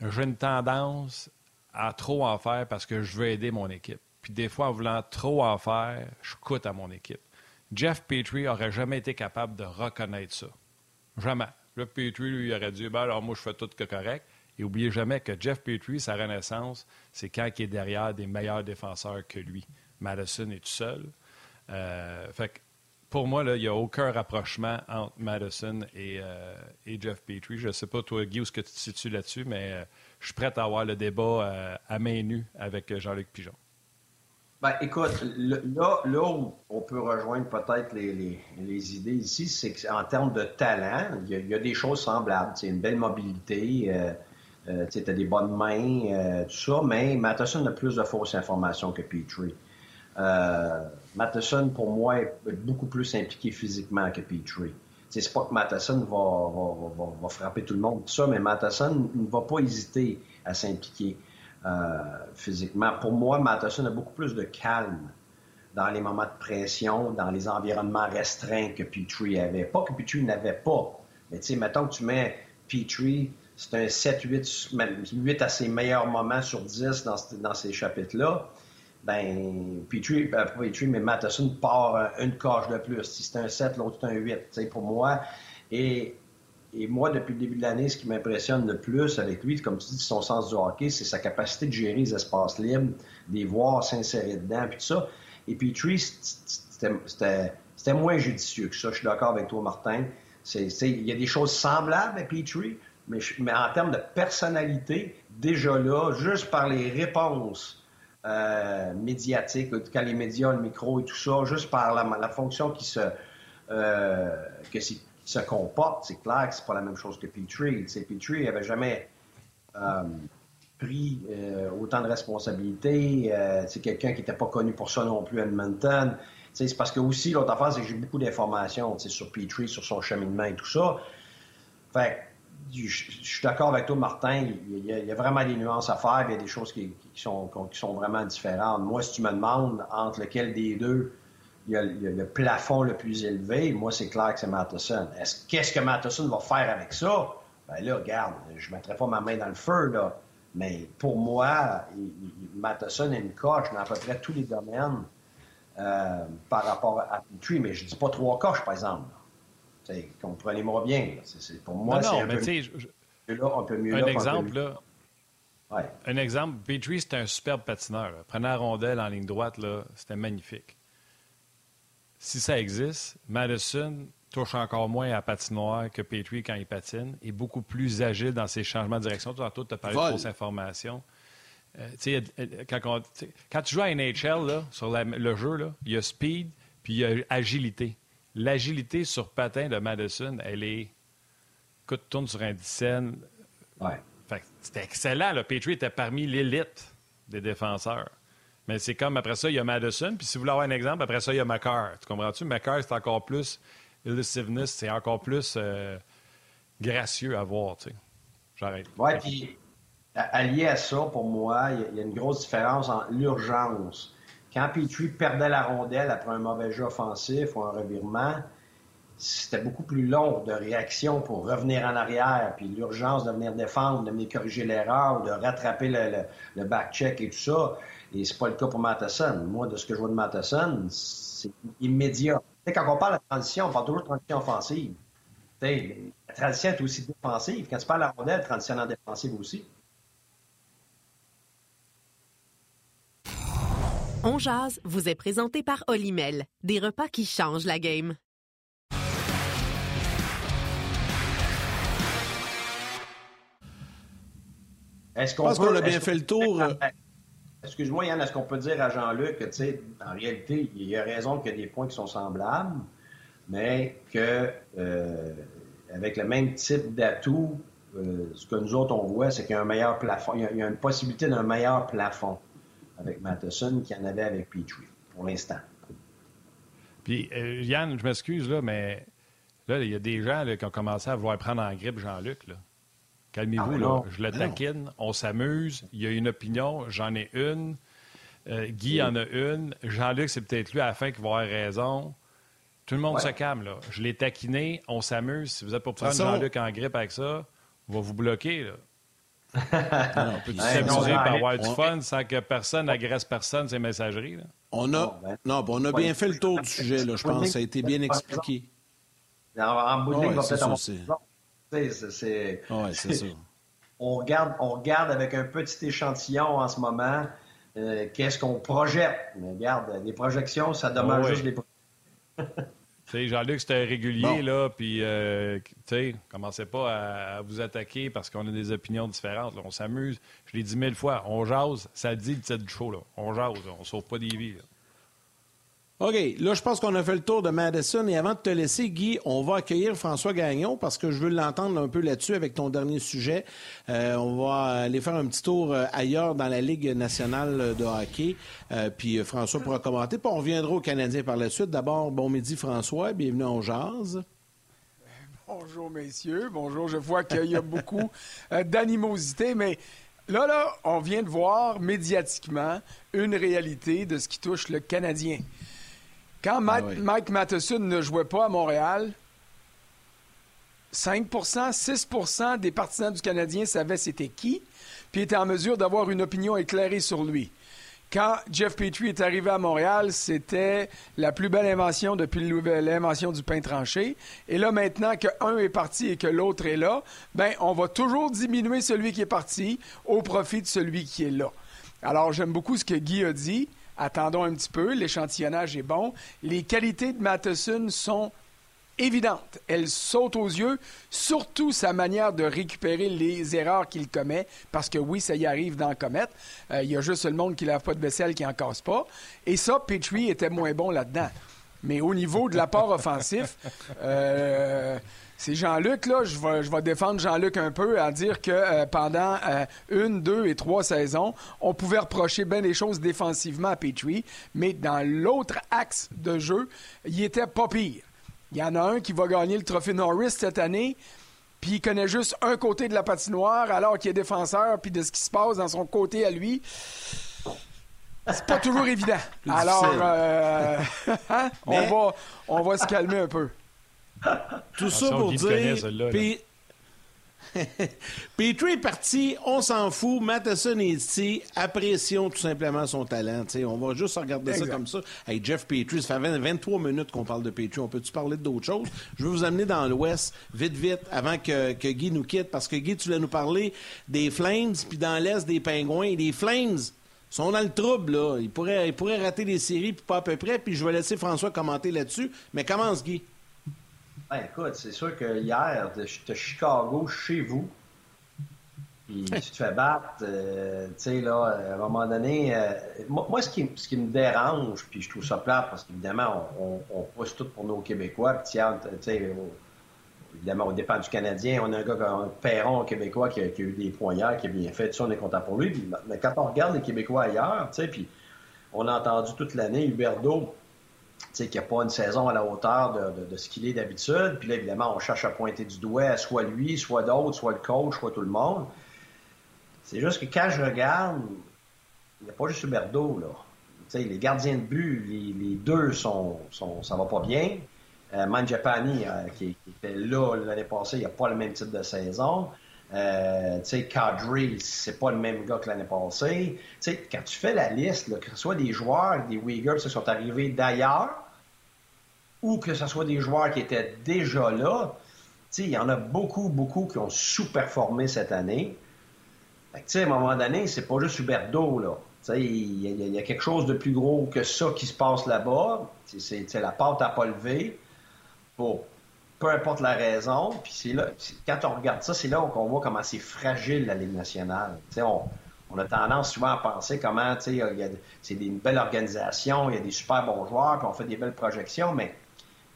J'ai une tendance à trop en faire parce que je veux aider mon équipe. Puis des fois, en voulant trop en faire, je coûte à mon équipe. Jeff Petrie n'aurait jamais été capable de reconnaître ça. Jamais. Jeff Petrie, lui, aurait dit ben, alors moi, je fais tout que correct. Et n'oubliez jamais que Jeff Petrie, sa renaissance, c'est quand il est derrière des meilleurs défenseurs que lui. Madison est tout seul. Euh, fait pour moi, il n'y a aucun rapprochement entre Madison euh, et, Jeff Petrie. Je ne sais pas, toi, Guy, où ce que tu te situes là-dessus, mais euh, je suis prêt à avoir le débat à main nue avec Jean-Luc Pigeon. Ben, écoute, là, où on peut rejoindre peut-être les, idées ici, c'est qu'en termes de talent, il y, a des choses semblables. C'est une belle mobilité. Euh, tu as des bonnes mains, euh, tout ça, mais Matheson a plus de fausses informations que Petrie. Euh, Matheson, pour moi, est beaucoup plus impliqué physiquement que Petrie. C'est pas que Matheson va, frapper tout le monde, tout ça, mais Matheson ne va pas hésiter à s'impliquer physiquement. Pour moi, Matheson a beaucoup plus de calme dans les moments de pression, dans les environnements restreints que Petrie avait. Pas que Petrie n'avait pas, mais tu sais, mettons que tu mets Petrie c'est un 7, 8, même 8 à ses meilleurs moments sur 10 dans, dans ces chapitres-là. Ben, Petrie, ben, Petrie, mais Matheson part une coche de plus. Si c'est un 7, l'autre c'est un 8, pour moi. Et, moi, depuis le début de l'année, ce qui m'impressionne le plus avec lui, comme tu dis, son sens du hockey, c'est sa capacité de gérer les espaces libres, de les voir s'insérer dedans, puis tout ça. Et Petrie, c'était moins judicieux que ça. Je suis d'accord avec toi, Martin. Il y a des choses semblables à Petrie, mais, en termes de personnalité, déjà là, juste par les réponses euh, médiatiques, quand les médias le micro et tout ça, juste par la, fonction qui se, euh, que se comporte, c'est clair que c'est pas la même chose que Petrie. Petrie n'avait jamais euh, pris autant de responsabilités. c'est quelqu'un qui n'était pas connu pour ça non plus Edmonton. C'est parce que aussi, l'autre affaire, c'est que j'ai beaucoup d'informations sur Petrie, sur son cheminement et tout ça. Fait je, suis d'accord avec toi, Martin. Il y, a, vraiment des nuances à faire. Il y a des choses qui, sont, vraiment différentes. Moi, si tu me demandes entre lequel des deux il y a, le plafond le plus élevé, moi, c'est clair que c'est Matheson. qu'est-ce que Matheson va faire avec ça? Ben là, regarde, je ne mettrai pas ma main dans le feu, là. Mais pour moi, Matheson a une coche dans à peu près tous les domaines euh, par rapport à Petrie. Mais je ne dis pas trois coches, par exemple. Comprenez-moi bien. pour moi, c'est un, peu mieux un exemple, là. Un exemple, Petrie, c'était un superbe patineur. Prenant la rondelle en ligne droite, là, c'était magnifique. Si ça existe, Madison touche encore moins à patinoire que Petrie quand il patine, est beaucoup plus agile dans ses changements de direction. Tantôt, tu as parlé de fausses informations. Euh, quand, quand, tu joues à NHL, là, sur le jeu, là, il y a speed puis il y a agilité. L'agilité sur patin de Madison, elle est. Écoute, tourne sur un dizaine. Ouais. C'était excellent. Le Petrie était parmi l'élite des défenseurs. Mais c'est comme après ça, il y a Madison. Puis si vous voulez avoir un exemple, après ça, il y a McCarr. Tu comprends-tu? McCarr, c'est encore plus elusiveness, c'est encore plus euh, gracieux à voir. Tu sais. J'arrête. Oui, puis allié à ça, pour moi, il y, a une grosse différence entre l'urgence quand Petrie perdait la rondelle après un mauvais jeu offensif ou un revirement, c'était beaucoup plus long de réaction pour revenir en arrière, puis l'urgence de venir défendre, de venir corriger l'erreur, de rattraper le, back-check et tout ça. Et c'est pas le cas pour Matheson. Moi, de ce que je vois de Matheson, c'est immédiat. quand on parle de transition, on parle toujours de transition offensive. la transition est aussi défensive. Quand tu parles de la rondelle, transition en défensive aussi. On jase vous est présenté par Olimel, des repas qui changent la game. Est-ce qu'on pense qu'on a bien fait le tour. Euh, excuse-moi, Yann, est-ce qu'on peut dire à Jean-Luc que, tu sais, en réalité, il y a raison qu'il y a des points qui sont semblables, mais que euh, avec le même type d'atout, euh, ce que nous autres on voit, c'est qu'il y a un meilleur plafond, il y a, une possibilité d'un meilleur plafond avec Matheson qu'il y en avait avec Petrie, pour l'instant. Puis, Yann, je m'excuse, là, mais là, il y a des gens qui ont commencé à vouloir prendre en grippe Jean-Luc. Calmez-vous, ah, là. Je le taquine, on s'amuse. Il y a une opinion, j'en ai une. Euh, Guy en a une. Jean-Luc, c'est peut-être lui à la fin qui va avoir raison. Tout le monde se calme, là. Je l'ai taquiné, on s'amuse. Si vous êtes pour prendre Jean-Luc en grippe avec ça, on va vous bloquer, là. on peut s'amuser par avoir du fun sans que personne n'agresse personne ces messageries. Là. On a, ben, non, on a bien fait le tour du sujet, là, je pense. Ça a été bien expliqué. En, bout de ligne, va peut-être c'est On regarde, on regarde avec un petit échantillon en ce moment euh, qu'est-ce qu'on projette. Mais regarde, les projections, ça demande juste des Jean-Luc, c'était régulier, là, puis, euh, tu sais, commencez pas à, vous attaquer parce qu'on a des opinions différentes. On s'amuse. Je l'ai dit mille fois, on jase, ça dit le titre du show, là. On jase, on sauve pas des vies, OK, là, je pense qu'on a fait le tour de Madison. Et avant de te laisser, Guy, on va accueillir François Gagnon parce que je veux l'entendre un peu là-dessus avec ton dernier sujet. Euh, on va aller faire un petit tour euh, ailleurs dans la Ligue nationale de hockey. Euh, puis François pourra commenter. Puis on reviendra aux Canadiens par la suite. D'abord, bon midi, François. Bienvenue en Jazz. Bonjour, messieurs. Bonjour. Je vois qu'il y a beaucoup d'animosité, mais Là, là, on vient de voir médiatiquement une réalité de ce qui touche le Canadien. Quand ah Mike, Matheson ne jouait pas à Montréal, 5% 6% des partisans du Canadien savaient c'était qui, puis étaient en mesure d'avoir une opinion éclairée sur lui. Quand Jeff Petrie est arrivé à Montréal, c'était la plus belle invention depuis l'invention du pain tranché. Et là, maintenant qu'un est parti et que l'autre est là, ben, on va toujours diminuer celui qui est parti au profit de celui qui est là. Alors, j'aime beaucoup ce que Guy a dit. Attendons un petit peu, l'échantillonnage est bon. Les qualités de Matheson sont évidentes. Elles sautent aux yeux, surtout sa manière de récupérer les erreurs qu'il commet, parce que oui, ça y arrive d'en commettre. Euh, il y a juste le monde qui lave pas de vaisselle qui en casse pas. Et ça, Petrie était moins bon là-dedans. Mais au niveau de l'apport offensif, euh, c'est Jean-Luc, là, je vais, je vais défendre Jean-Luc un peu à dire que euh, pendant euh, une, deux et trois saisons, on pouvait reprocher bien des choses défensivement à Petrie, mais dans l'autre axe de jeu, il était pas pire. Il y en a un qui va gagner le trophée Norris cette année, puis il connaît juste un côté de la patinoire alors qu'il est défenseur, puis de ce qui se passe dans son côté à lui. C'est pas toujours évident. Alors, euh, hein, on, va, on va se calmer un peu. Tout ça pour dire. Puis... Petrie est parti, on s'en fout. Matheson est ici. Apprécions tout simplement son talent. on va juste regarder ça comme ça. Hey, Jeff Petrie, ça fait 23 minutes qu'on parle de Petrie. On peut-tu parler d'autre chose? Je veux vous amener dans l'Ouest, vite, vite, avant que, que, Guy nous quitte, parce que Guy, tu voulais nous parler des Flames, puis dans l'Est, des Pingouins. Les Flames sont dans le trouble, là. Ils pourraient, ils pourraient rater les séries, puis pas à peu près. Puis je vais laisser François commenter là-dessus. Mais commence, Guy. Ben, écoute, c'est sûr que hier, tu Chicago chez vous. Puis tu te fais battre, euh, tu sais, là, à un moment donné, euh, moi, ce, qui, ce qui me dérange, puis je trouve ça plate, parce qu'évidemment, on, on, pousse tout pour nos Québécois, puis tu sais, évidemment, au départ du Canadien, on a un gars, un Perron québécois qui a, eu des points hier, qui a bien fait, tout ça, on est content pour lui, mais quand on regarde les Québécois ailleurs, tu sais, puis on a entendu toute l'année Huberdo qu'il n'y a pas une saison à la hauteur de, ce qu'il est d'habitude. Puis là, évidemment, on cherche à pointer du doigt soit lui, soit d'autres, soit le coach, soit tout le monde. C'est juste que quand je regarde, il n'y a pas juste Huberdo, là. les gardiens de but, les, deux sont, sont, ça va pas bien. Euh, Manjapani, euh, qui, était là l'année passée, il n'a pas le même type de saison. Euh, tu sais, Kadri, c'est pas le même gars que l'année passée. Tu sais, quand tu fais la liste, que ce soit des joueurs, des Uyghurs qui sont arrivés d'ailleurs, ou que ce soit des joueurs qui étaient déjà là, tu sais, il y en a beaucoup, beaucoup qui ont sous-performé cette année. Fait tu sais, à un moment donné, c'est pas juste Huberto, là. Tu sais, il y, a quelque chose de plus gros que ça qui se passe là-bas. C'est la pâte à pas lever. Bon, peu importe la raison. Puis c'est là, quand on regarde ça, c'est là qu'on voit comment c'est fragile la Ligue nationale. On, on, a tendance souvent à penser comment c'est une belle organisation, il y a des super bons joueurs, puis on fait des belles projections, mais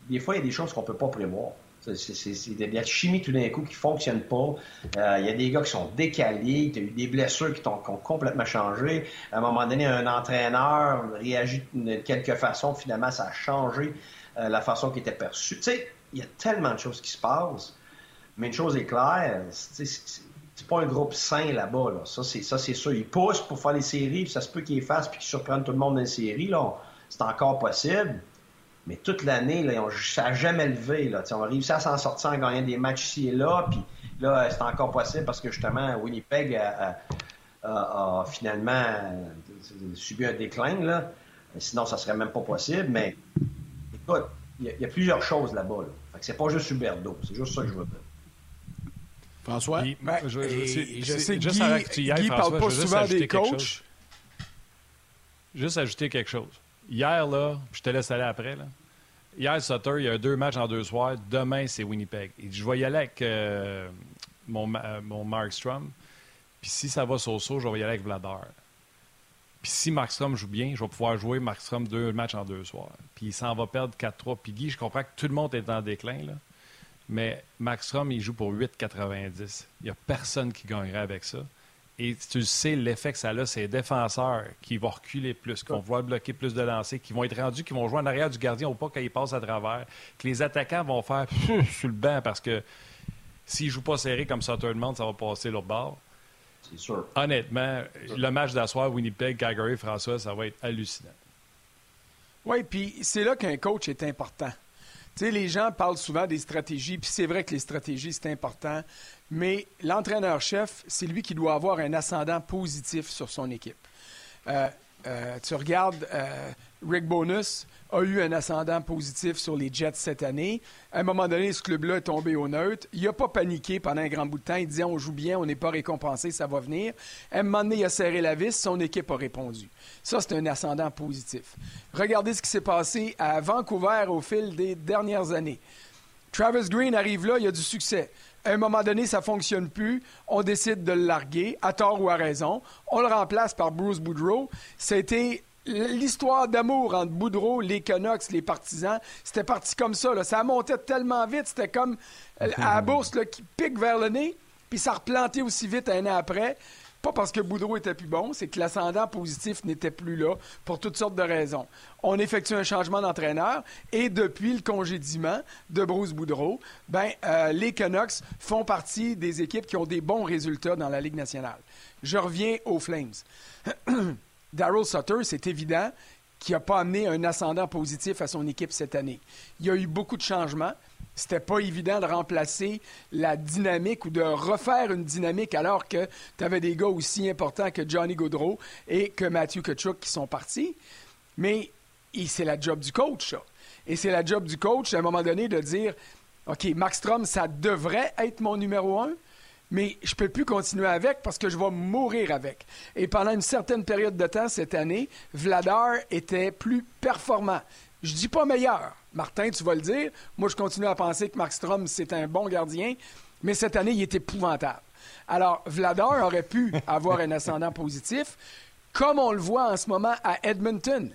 des fois, il y a des choses qu'on peut pas prévoir. C'est de la chimie tout d'un coup qui fonctionne pas. Euh, il y a des gars qui sont décalés, tu as eu des blessures qui, ont, complètement changé. À un moment donné, un entraîneur réagit de quelque façon, finalement, ça a changé euh, la façon qui était perçue. Tu sais, il y a tellement de choses qui se passent. Mais une chose est claire, c'est pas un groupe sain là-bas. Là. Ça, c'est ça, c'est sûr. Ils poussent pour faire les séries, puis ça se peut qu'ils fassent puis qu'ils surprennent tout le monde dans les séries. Là. C'est encore possible. Mais toute l'année, là, ça n'a jamais levé. Là. on a réussi à s'en sortir en gagnant des matchs ici et là. Puis là, c'est encore possible parce que justement, Winnipeg a, finalement subi un déclin. Là. Sinon, ça serait même pas possible. Mais écoute, il y, a plusieurs choses là-bas. Là. C'est pas juste Huberdo. C'est juste ça que je veux dire. François? Ben, je, sais que Guy, Guy parle pas souvent des coachs. Juste ajouter quelque chose. Hier, là, je te laisse aller après, là. Hier, Sutter, il y a deux matchs en deux soirs. Demain, c'est Winnipeg. Et je vais y aller avec euh, mon, euh, mon Markstrom. Puis si ça va sur saut, je vais y aller avec Vladar. Puis si Markstrom joue bien, je vais pouvoir jouer Markstrom deux matchs en deux soirs. Puis il s'en va perdre 4-3. Puis Guy, je comprends que tout le monde est en déclin, là. Mais Markstrom, il joue pour 8,90. Il n'y a personne qui gagnerait avec ça. Et tu sais, l'effet que ça a, c'est les défenseurs qui vont reculer plus, qui vont vouloir bloquer plus de lancers, qui vont être rendus, qui vont jouer en arrière du gardien ou pas quand il passe à travers, que les attaquants vont faire sur le banc parce que s'ils ne jouent pas serré comme ça, tout le monde, ça va passer l'autre bord. C'est sûr. Honnêtement, le match d'asseoir, Winnipeg, Calgary, François, ça va être hallucinant. Oui, puis c'est là qu'un coach est important. Tu sais, les gens parlent souvent des stratégies, puis c'est vrai que les stratégies, c'est important, mais l'entraîneur-chef, c'est lui qui doit avoir un ascendant positif sur son équipe. Euh, euh, tu regardes euh, Rick Bonus, a eu un ascendant positif sur les Jets cette année. À un moment donné, ce club-là est tombé au neutre. Il n'a pas paniqué pendant un grand bout de temps. Il disait on joue bien, on n'est pas récompensé, ça va venir. À un moment donné, il a serré la vis, son équipe a répondu. Ça, c'est un ascendant positif. Regardez ce qui s'est passé à Vancouver au fil des dernières années. Travis Green arrive là, il a du succès. À un moment donné, ça ne fonctionne plus. On décide de le larguer, à tort ou à raison. On le remplace par Bruce Boudreau. C'était l'histoire d'amour entre Boudreau, les Canucks, les partisans, c'était parti comme ça. Ça montait tellement vite. C'était comme à la bourse qui pique vers le nez, puis ça replantait aussi vite un an après. Pas parce que Boudreau était plus bon, c'est que l'ascendant positif n'était plus là pour toutes sortes de raisons. On effectue un changement d'entraîneur et depuis le congédiement de Bruce Boudreau, ben, euh, les Canucks font partie des équipes qui ont des bons résultats dans la Ligue nationale. Je reviens aux Flames. Daryl Sutter, c'est évident qu'il n'a pas amené un ascendant positif à son équipe cette année. Il y a eu beaucoup de changements. C'était pas évident de remplacer la dynamique ou de refaire une dynamique alors que tu avais des gars aussi importants que Johnny Gaudreau et que Matthew Kachuk qui sont partis. Mais c'est la job du coach, ça. Et c'est la job du coach, à un moment donné, de dire OK, Max Strom, ça devrait être mon numéro un, mais je ne peux plus continuer avec parce que je vais mourir avec. Et pendant une certaine période de temps cette année, Vladar était plus performant. Je dis pas meilleur. Martin, tu vas le dire. Moi, je continue à penser que Markstrom, c'est un bon gardien, mais cette année, il est épouvantable. Alors, Vladar aurait pu avoir un ascendant positif, comme on le voit en ce moment à Edmonton.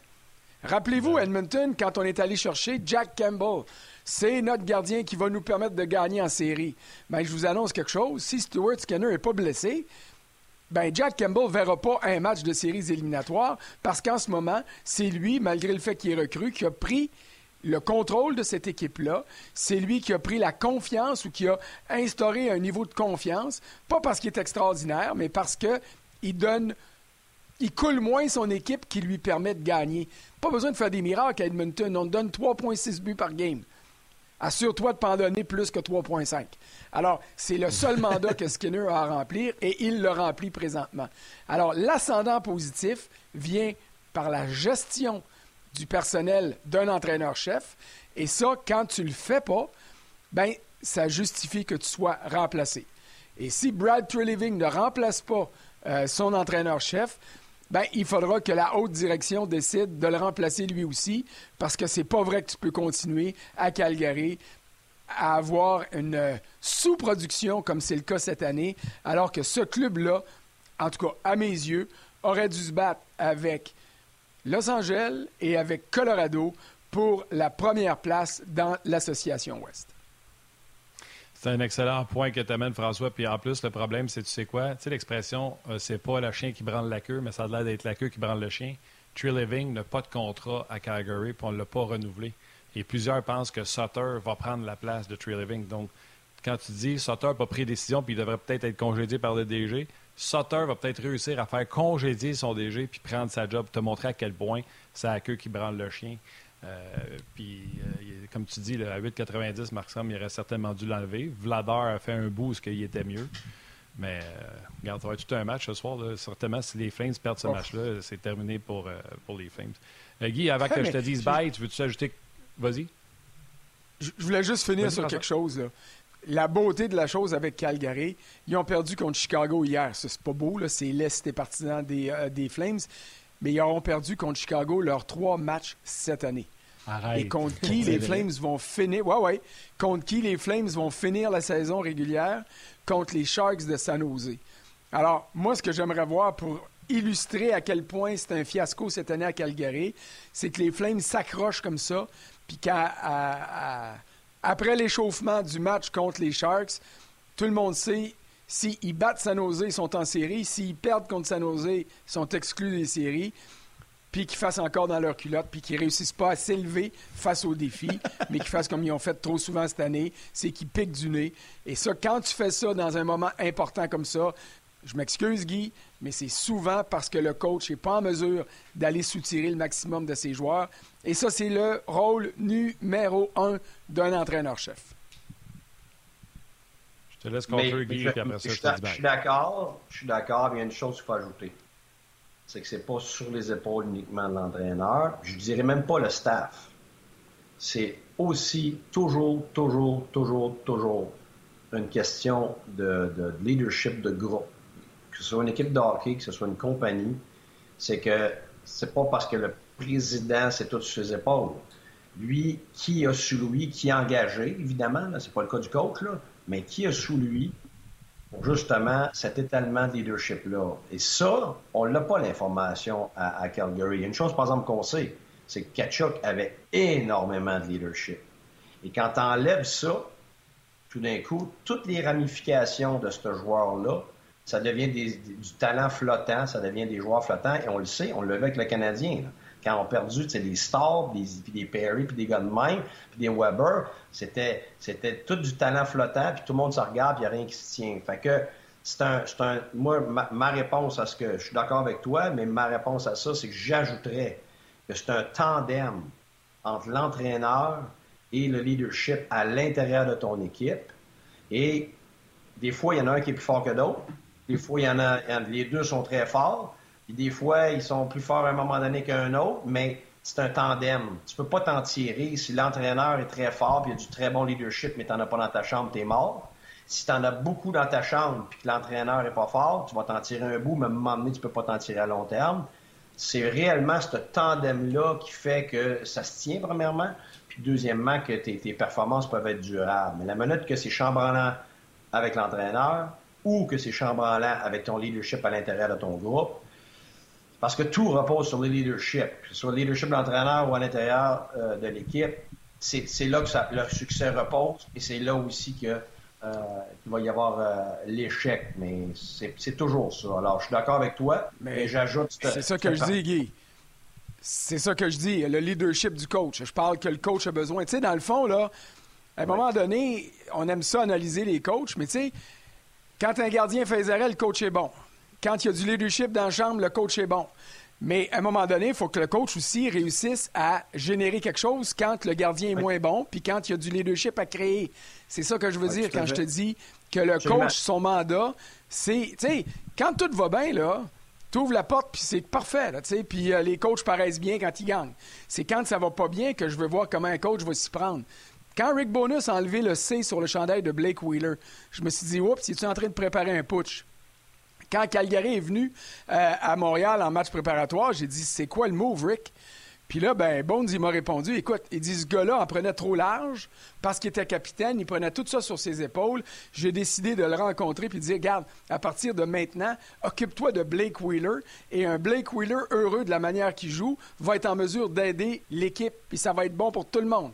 Rappelez-vous, Edmonton, quand on est allé chercher Jack Campbell, c'est notre gardien qui va nous permettre de gagner en série. Ben, je vous annonce quelque chose. Si Stuart Skinner n'est pas blessé, ben Jack Campbell ne verra pas un match de séries éliminatoires parce qu'en ce moment, c'est lui, malgré le fait qu'il est recru, qui a pris le contrôle de cette équipe-là. C'est lui qui a pris la confiance ou qui a instauré un niveau de confiance, pas parce qu'il est extraordinaire, mais parce qu'il donne il coule moins son équipe qui lui permet de gagner. Pas besoin de faire des miracles à Edmonton. On donne 3,6 buts par game. Assure-toi de pas donner plus que 3,5. Alors, c'est le seul mandat que Skinner a à remplir et il le remplit présentement. Alors, l'ascendant positif vient par la gestion du personnel d'un entraîneur-chef. Et ça, quand tu le fais pas, ben, ça justifie que tu sois remplacé. Et si Brad Treliving ne remplace pas euh, son entraîneur-chef, ben, il faudra que la haute direction décide de le remplacer lui aussi, parce que c'est pas vrai que tu peux continuer à Calgary à avoir une sous-production comme c'est le cas cette année, alors que ce club-là, en tout cas à mes yeux, aurait dû se battre avec Los Angeles et avec Colorado pour la première place dans l'Association Ouest. C'est un excellent point que tu amènes, François. Puis en plus, le problème, c'est, tu sais quoi? Tu sais, l'expression, euh, c'est pas le chien qui branle la queue, mais ça a l'air d'être la queue qui branle le chien. Tree Living n'a pas de contrat à Calgary, puis on ne l'a pas renouvelé. Et plusieurs pensent que Sutter va prendre la place de Tree Living. Donc, quand tu dis Sutter n'a pas pris décision, puis il devrait peut-être être congédié par le DG, Sutter va peut-être réussir à faire congédier son DG puis prendre sa job, te montrer à quel point c'est la queue qui branle le chien. Euh, puis, euh, comme tu dis, à 8,90, Markstrom, il aurait certainement dû l'enlever. Vladar a fait un bout ce qu'il était mieux. Mais, euh, regarde, ça va être tout un match ce soir. Certainement, si les Flames perdent ce match-là, c'est terminé pour, pour les Flames. Guy, avant que je te dise bye, tu veux-tu ajouter? Vas-y. Je voulais juste finir sur quelque chose. La beauté de la chose avec Calgary, ils ont perdu contre Chicago hier. C'est pas beau, c'est l'Est des partisans des, des Flames mais ils auront perdu contre Chicago leurs trois matchs cette année. Et contre qui les Flames vont finir. Ouais, ouais. Contre qui les Flames vont finir la saison régulière? Contre les Sharks de San Jose. Alors, moi, ce que j'aimerais voir pour illustrer à quel point c'est un fiasco cette année à Calgary, c'est que les Flames s'accrochent comme ça, puis qu'après l'échauffement du match contre les Sharks, tout le monde sait S'ils battent San Jose, ils sont en série. S'ils perdent contre San Jose, ils sont exclus des séries. Puis qu'ils fassent encore dans leur culotte, puis qu'ils réussissent pas à s'élever face aux défis, mais qu'ils fassent comme ils ont fait trop souvent cette année, c'est qu'ils piquent du nez. Et ça, quand tu fais ça dans un moment important comme ça, je m'excuse, Guy, mais c'est souvent parce que le coach n'est pas en mesure d'aller soutirer le maximum de ses joueurs. Et ça, c'est le rôle numéro un d'un entraîneur-chef. Je te laisse conclure, Guy, après ça, je, je suis d'accord, je suis d'accord, il y a une chose qu'il faut ajouter. C'est que c'est pas sur les épaules uniquement de l'entraîneur. Je dirais même pas le staff. C'est aussi toujours, toujours, toujours, toujours une question de, leadership de groupe. Que ce soit une équipe de hockey, que ce soit une compagnie, c'est que c'est pas parce que le président c'est tout sur ses épaules. Lui, qui a su lui, qui a engagé, évidemment, c'est pas le cas du coach, là, mais qui a sous lui justement cet étalement de leadership-là. Et ça, on n'a pas l'information à, Calgary. Une chose, par exemple, qu'on sait, c'est que Kachuk avait énormément de leadership. Et quand tu enlèves ça, tout d'un coup, toutes les ramifications de ce joueur-là, ça devient du talent flottant, ça devient des joueurs flottants, et on le sait, on le vu avec le Canadien quand on a perdu des Stars, des, puis des Perry, puis des gars puis des Weber, c'était, c'était tout du talent flottant, puis tout le monde se regarde, puis il n'y a rien qui se tient. Fait que c'est un, c'est un moi, ma, réponse à ce que je suis d'accord avec toi, mais ma réponse à ça, c'est que j'ajouterais que c'est un tandem entre l'entraîneur et le leadership à l'intérieur de ton équipe. Et des fois, il y en a un qui est plus fort que d'autres. Des fois, il y en a, les deux sont très forts. Puis des fois, ils sont plus forts à un moment donné qu'un autre, mais c'est un tandem. Tu peux pas t'en tirer. Si l'entraîneur est très fort, puis il y a du très bon leadership, mais tu n'en as pas dans ta chambre, tu es mort. Si tu en as beaucoup dans ta chambre, puis que l'entraîneur est pas fort, tu vas t'en tirer un bout, mais à un moment donné, tu peux pas t'en tirer à long terme. C'est réellement ce tandem-là qui fait que ça se tient, premièrement, puis deuxièmement, que tes, tes performances peuvent être durables. Mais la minute que c'est chambranlant avec l'entraîneur ou que c'est chambranlant avec ton leadership à l'intérieur de ton groupe, parce que tout repose sur le leadership, que ce soit le leadership de l'entraîneur ou à l'intérieur euh, de l'équipe. C'est là que ça, leur succès repose et c'est là aussi que euh, qu'il va y avoir euh, l'échec. Mais c'est toujours ça. Alors, je suis d'accord avec toi, mais, j'ajoute... C'est ça que je dis, Guy. C'est ça que je dis, le leadership du coach. Je parle que le coach a besoin. Tu sais, dans le fond, là, à un moment donné, on aime ça analyser les coachs, mais tu sais, quand un gardien fait arrêts, le coach est bon. Quand il y a du leadership dans la chambre, le coach est bon. Mais à un moment donné, il faut que le coach aussi réussisse à générer quelque chose quand le gardien est moins bon, puis quand il y a du leadership à créer. C'est ça que je veux dire quand je te dis que le coach, son mandat, c'est, tu sais, quand tout va bien, là, tu ouvres la porte, puis c'est parfait, là, tu sais, puis euh, les coachs paraissent bien quand ils gagnent. C'est quand ça va pas bien que je veux voir comment un coach va s'y prendre. Quand Rick Bonus a enlevé le C sur le chandail de Blake Wheeler, je me suis dit, oups, es-tu en train de préparer un putsch? Quand Calgary est venu euh, à Montréal en match préparatoire, j'ai dit c'est quoi le move, Rick? Puis là, ben, Bones, m'a répondu écoute, il dit ce gars-là en prenait trop large parce qu'il était capitaine, il prenait tout ça sur ses épaules. J'ai décidé de le rencontrer puis de dire regarde, à partir de maintenant, occupe-toi de Blake Wheeler et un Blake Wheeler heureux de la manière qu'il joue va être en mesure d'aider l'équipe puis ça va être bon pour tout le monde.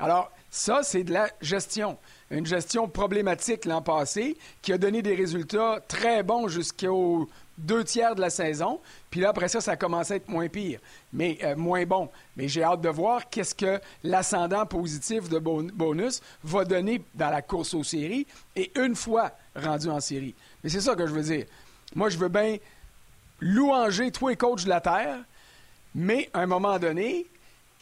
Alors, ça, c'est de la gestion une gestion problématique l'an passé, qui a donné des résultats très bons jusqu'aux deux tiers de la saison. Puis là, après ça, ça a commencé à être moins pire, mais euh, moins bon. Mais j'ai hâte de voir qu'est-ce que l'ascendant positif de bonus va donner dans la course aux séries et une fois rendu en série. Mais c'est ça que je veux dire. Moi, je veux bien louanger tous les coachs de la Terre, mais à un moment donné,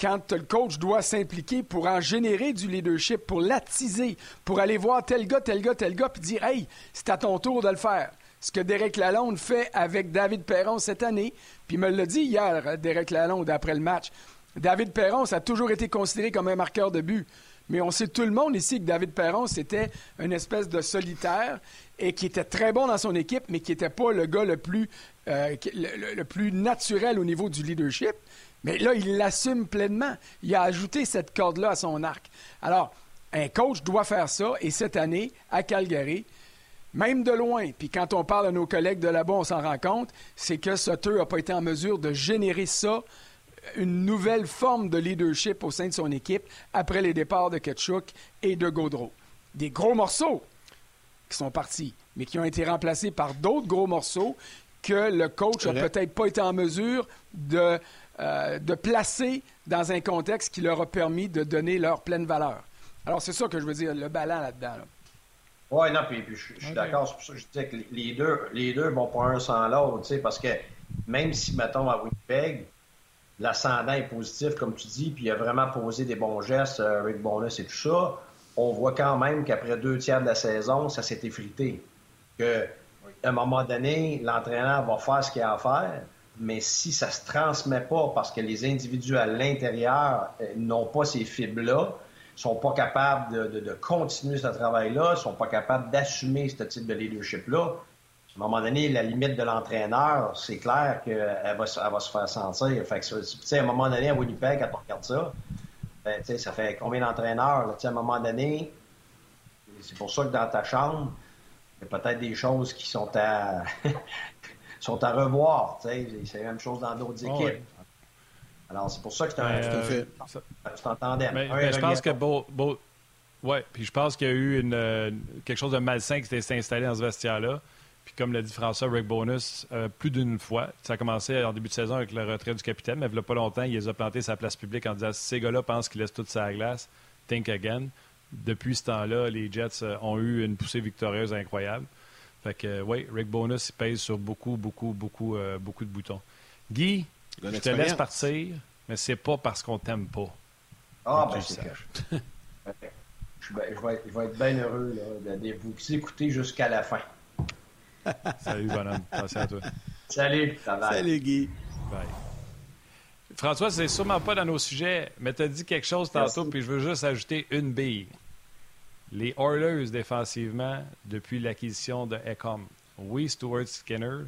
quand le coach doit s'impliquer pour en générer du leadership, pour l'attiser, pour aller voir tel gars, tel gars, tel gars, puis dire Hey, c'est à ton tour de le faire. Ce que Derek Lalonde fait avec David Perron cette année, puis me l'a dit hier, Derek Lalonde, après le match. David Perron, ça a toujours été considéré comme un marqueur de but. Mais on sait tout le monde ici que David Perron, c'était une espèce de solitaire et qui était très bon dans son équipe, mais qui n'était pas le gars le plus, euh, le, plus naturel au niveau du leadership. Mais là, il l'assume pleinement. Il a ajouté cette corde-là à son arc. Alors, un coach doit faire ça, et cette année, à Calgary, même de loin, puis quand on parle à nos collègues de là-bas, on s'en rend compte, c'est que Sutter n'a pas été en mesure de générer ça, une nouvelle forme de leadership au sein de son équipe après les départs de Ketchuk et de Gaudreau. Des gros morceaux qui sont partis, mais qui ont été remplacés par d'autres gros morceaux que le coach n'a peut-être pas été en mesure de euh, de placer dans un contexte qui leur a permis de donner leur pleine valeur. Alors, c'est ça que je veux dire, le ballon là-dedans. Oui, non, puis, je, suis d'accord. C'est pour ça que je disais que les deux, les deux vont pas un sans l'autre, parce que même si, mettons, à Winnipeg, l'ascendant est positif, comme tu dis, puis il a vraiment posé des bons gestes, euh, Rick Bonus et tout ça, on voit quand même qu'après deux tiers de la saison, ça s'est effrité. Que, à un moment donné, l'entraîneur va faire ce qu'il a à faire, mais si ça se transmet pas parce que les individus à l'intérieur euh, n'ont pas ces fibres-là, sont pas capables de, continuer ce travail-là, sont pas capables d'assumer ce type de leadership-là, à un moment donné, la limite de l'entraîneur, c'est clair qu'elle va, elle va se faire sentir. Fait que, à un moment donné, à Winnipeg, quand on regarde ça, ben, ça fait combien d'entraîneurs? À un moment donné, c'est pour ça que dans ta chambre, il y a peut-être des choses qui sont à sont à revoir. C'est la même chose dans d'autres ah équipes. Alors, c'est pour ça que. Euh, tu t'entendais. Mais, je pense que Beau. Ouais, puis je pense qu'il y a eu une, euh, quelque chose de malsain qui s'est installé dans ce vestiaire-là. Puis comme l'a dit François, Rick Bonus, euh, plus d'une fois. Ça a commencé en début de saison avec le retrait du capitaine, mais il n'y a pas longtemps, il les a plantés sa place publique en disant ces gars-là pensent qu'ils laissent toute sa glace, think again. Depuis ce temps-là, les Jets ont eu une poussée victorieuse incroyable. Fait que, oui, Rick Bonus, il pèse sur beaucoup, beaucoup, beaucoup, euh, beaucoup de boutons. Guy, je te laisse partir, mais c'est pas parce qu'on t'aime pas. Ah, ben c'est je, vais, je, vais, être bien heureux là, de vous écouter jusqu'à la fin. Salut, bonhomme. Merci à toi. Salut. Salut, Guy. Bye. François, c'est sûrement pas dans nos sujets, mais tu as dit quelque chose tantôt, puis je veux juste ajouter une bille. Les Oilers défensivement, depuis l'acquisition de Ecom. Oui, Stuart Skinner,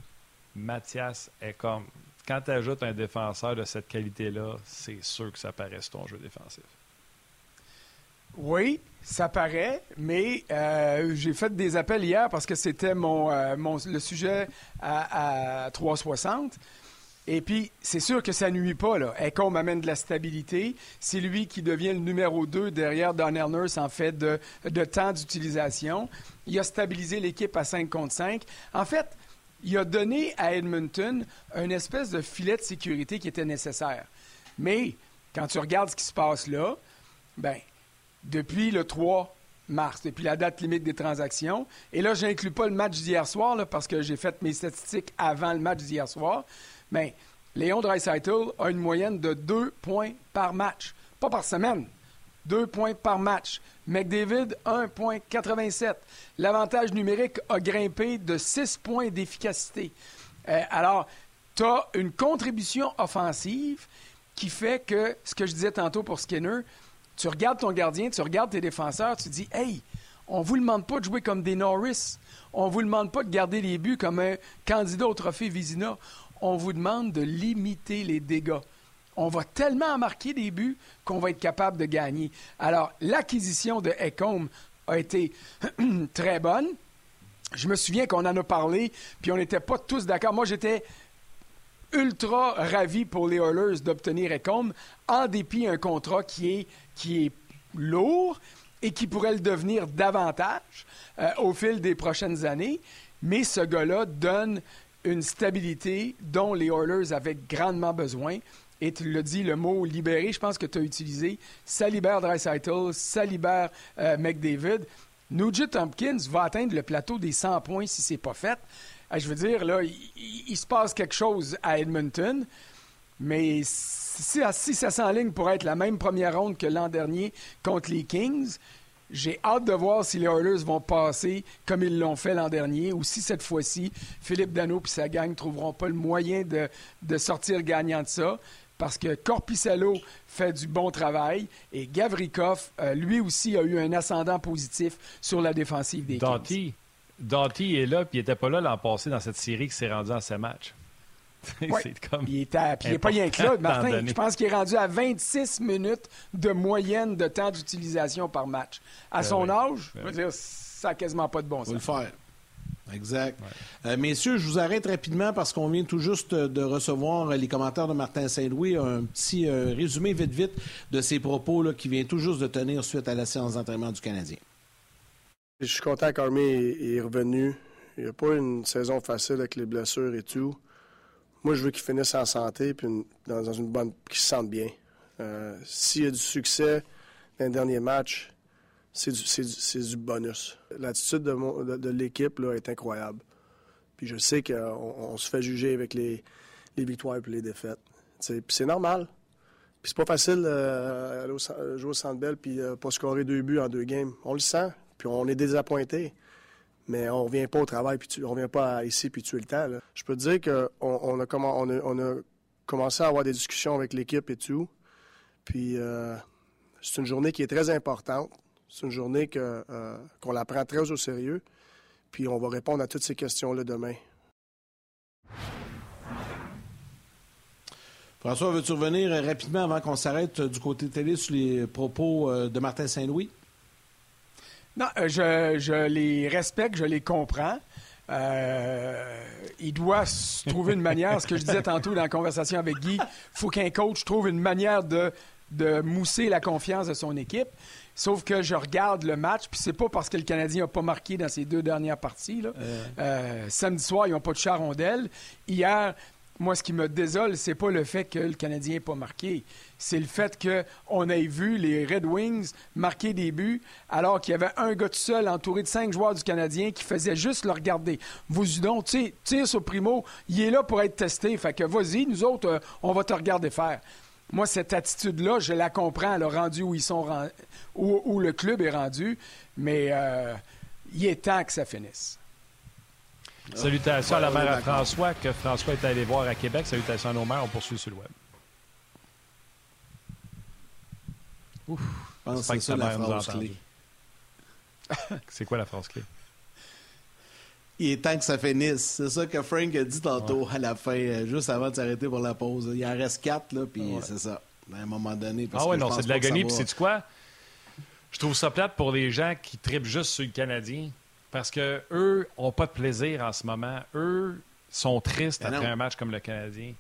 Mathias Ecom. Quand tu ajoutes un défenseur de cette qualité-là, c'est sûr que ça paraît ton jeu défensif. Oui, ça paraît, mais euh, j'ai fait des appels hier parce que c'était mon, euh, le sujet à 360. Et puis, c'est sûr que ça nuit pas. Là. Ecom amène de la stabilité. C'est lui qui devient le numéro 2 derrière Donnell Nurse en fait de, de temps d'utilisation. Il a stabilisé l'équipe à 5 contre 5. En fait, il a donné à Edmonton une espèce de filet de sécurité qui était nécessaire. Mais quand tu regardes ce qui se passe là, ben, depuis le 3 mars, depuis la date limite des transactions, et là, je n'inclus pas le match d'hier soir là, parce que j'ai fait mes statistiques avant le match d'hier soir, mais Léon Dreisaitl a une moyenne de 2 points par match. Pas par semaine. 2 points par match. McDavid, 1,87. L'avantage numérique a grimpé de 6 points d'efficacité. Euh, alors, tu as une contribution offensive qui fait que, ce que je disais tantôt pour Skinner, tu regardes ton gardien, tu regardes tes défenseurs, tu dis, hey, on vous demande pas de jouer comme des Norris. On vous demande pas de garder les buts comme un candidat au trophée Vizina. On vous demande de limiter les dégâts. On va tellement marquer des buts qu'on va être capable de gagner. Alors, l'acquisition de Ecom a été très bonne. Je me souviens qu'on en a parlé, puis on n'était pas tous d'accord. Moi, j'étais ultra ravi pour les Oilers d'obtenir Ecom, en dépit d'un contrat qui est, lourd et qui pourrait le devenir davantage euh, au fil des prochaines années. Mais ce gars-là donne une stabilité dont les Oilers avaient grandement besoin. Et tu l'as dit, le mot libéré, je pense que tu as utilisé. Ça libère Dreisaitl, ça libère euh, McDavid. Nugent Tompkins va atteindre le plateau des 100 points si c'est pas fait. Euh, je veux dire, là, il, se passe quelque chose à Edmonton, mais si, si ça s'enligne pour être la même première ronde que l'an dernier contre les Kings, j'ai hâte de voir si les Oilers vont passer comme ils l'ont fait l'an dernier ou si cette fois-ci, Philippe Dano et sa gang ne trouveront pas le moyen de, sortir gagnant de ça parce que Corpissalo fait du bon travail et Gavrikov, euh, lui aussi, a eu un ascendant positif sur la défensive des Kings. Doughty est là, puis il n'était pas là l'an passé dans cette série qui s'est rendue en ces matchs. c'est comme il n'est pas rien que là, Martin. Je pense qu'il est rendu à 26 minutes de moyenne de temps d'utilisation par match. À ben son âge, ben dire, ça n'a quasiment pas de bon sens. Faut le faire. Exact. Euh, messieurs, je vous arrête rapidement parce qu'on vient tout juste de recevoir les commentaires de Martin Saint-Louis. Un petit euh, résumé vite vite de ses propos là, qui vient tout juste de tenir suite à la séance d'entraînement du Canadien. Je suis content qu'Armé est revenu. Il n'y a pas une saison facile avec les blessures et tout. Moi, je veux qu'il finisse en santé et dans, une bonne. qu'il se sente bien. Euh, s'il y a du succès dans les derniers matchs, c'est du, bonus. L'attitude de, l'équipe est incroyable. Puis je sais qu'on se fait juger avec les, victoires et les défaites. Puis c'est normal. Puis c'est pas facile euh, de jouer au Centre Bell puis euh, pas scorer deux buts en deux games. On le sent. Puis on est désappointé. Mais on revient pas au travail, puis tu, on revient pas ici puis tuer le temps. Je peux te dire qu'on on a, commencé à avoir des discussions avec l'équipe et tout. Puis euh, c'est une journée qui est très importante. C'est une journée euh, qu'on la prend très au sérieux. Puis on va répondre à toutes ces questions-là demain. François, veux-tu revenir rapidement avant qu'on s'arrête du côté télé sur les propos euh, de Martin Saint-Louis? Non, euh, je, je, les respecte, je les comprends. Euh, il doit trouver une manière, ce que je disais tantôt dans la conversation avec Guy, il faut qu'un coach trouve une manière de, de mousser la confiance de son équipe. Sauf que je regarde le match, puis c'est pas parce que le Canadien n'a pas marqué dans ses deux dernières parties. Là. Euh. samedi soir, ils n'ont pas de charondelle. Hier, moi, ce qui me désole, c'est pas le fait que le Canadien n'ait pas marqué. C'est le fait qu'on ait vu les Red Wings marquer des buts alors qu'il y avait un gars tout seul entouré de cinq joueurs du Canadien qui faisait juste le regarder. Vous donc, tu tire sur Primo, il est là pour être testé. Fait que vas-y, nous autres, euh, on va te regarder faire. Moi, cette attitude-là, je la comprends, le rendu où, le club est rendu, mais euh, il est temps que ça finisse. Salutations à la mère à François, que François est allé voir à Québec. Salutations à nos mères. On poursuit sur le web. Ouf. Je pense que ça la phrase clé. c'est quoi la phrase clé? Il est temps que ça finisse. C'est ça que Frank a dit tantôt à la fin, euh, juste avant de s'arrêter pour la pause. Il en reste quatre, là, puis c'est ça. À un moment donné. ah ouais, non, c'est de l'agonie. Puis c'est quoi? Je trouve ça plate pour les gens qui tripent juste sur le Canadien. Parce que eux ont pas de plaisir en ce moment. Eux sont tristes ben après un match comme le Canadien.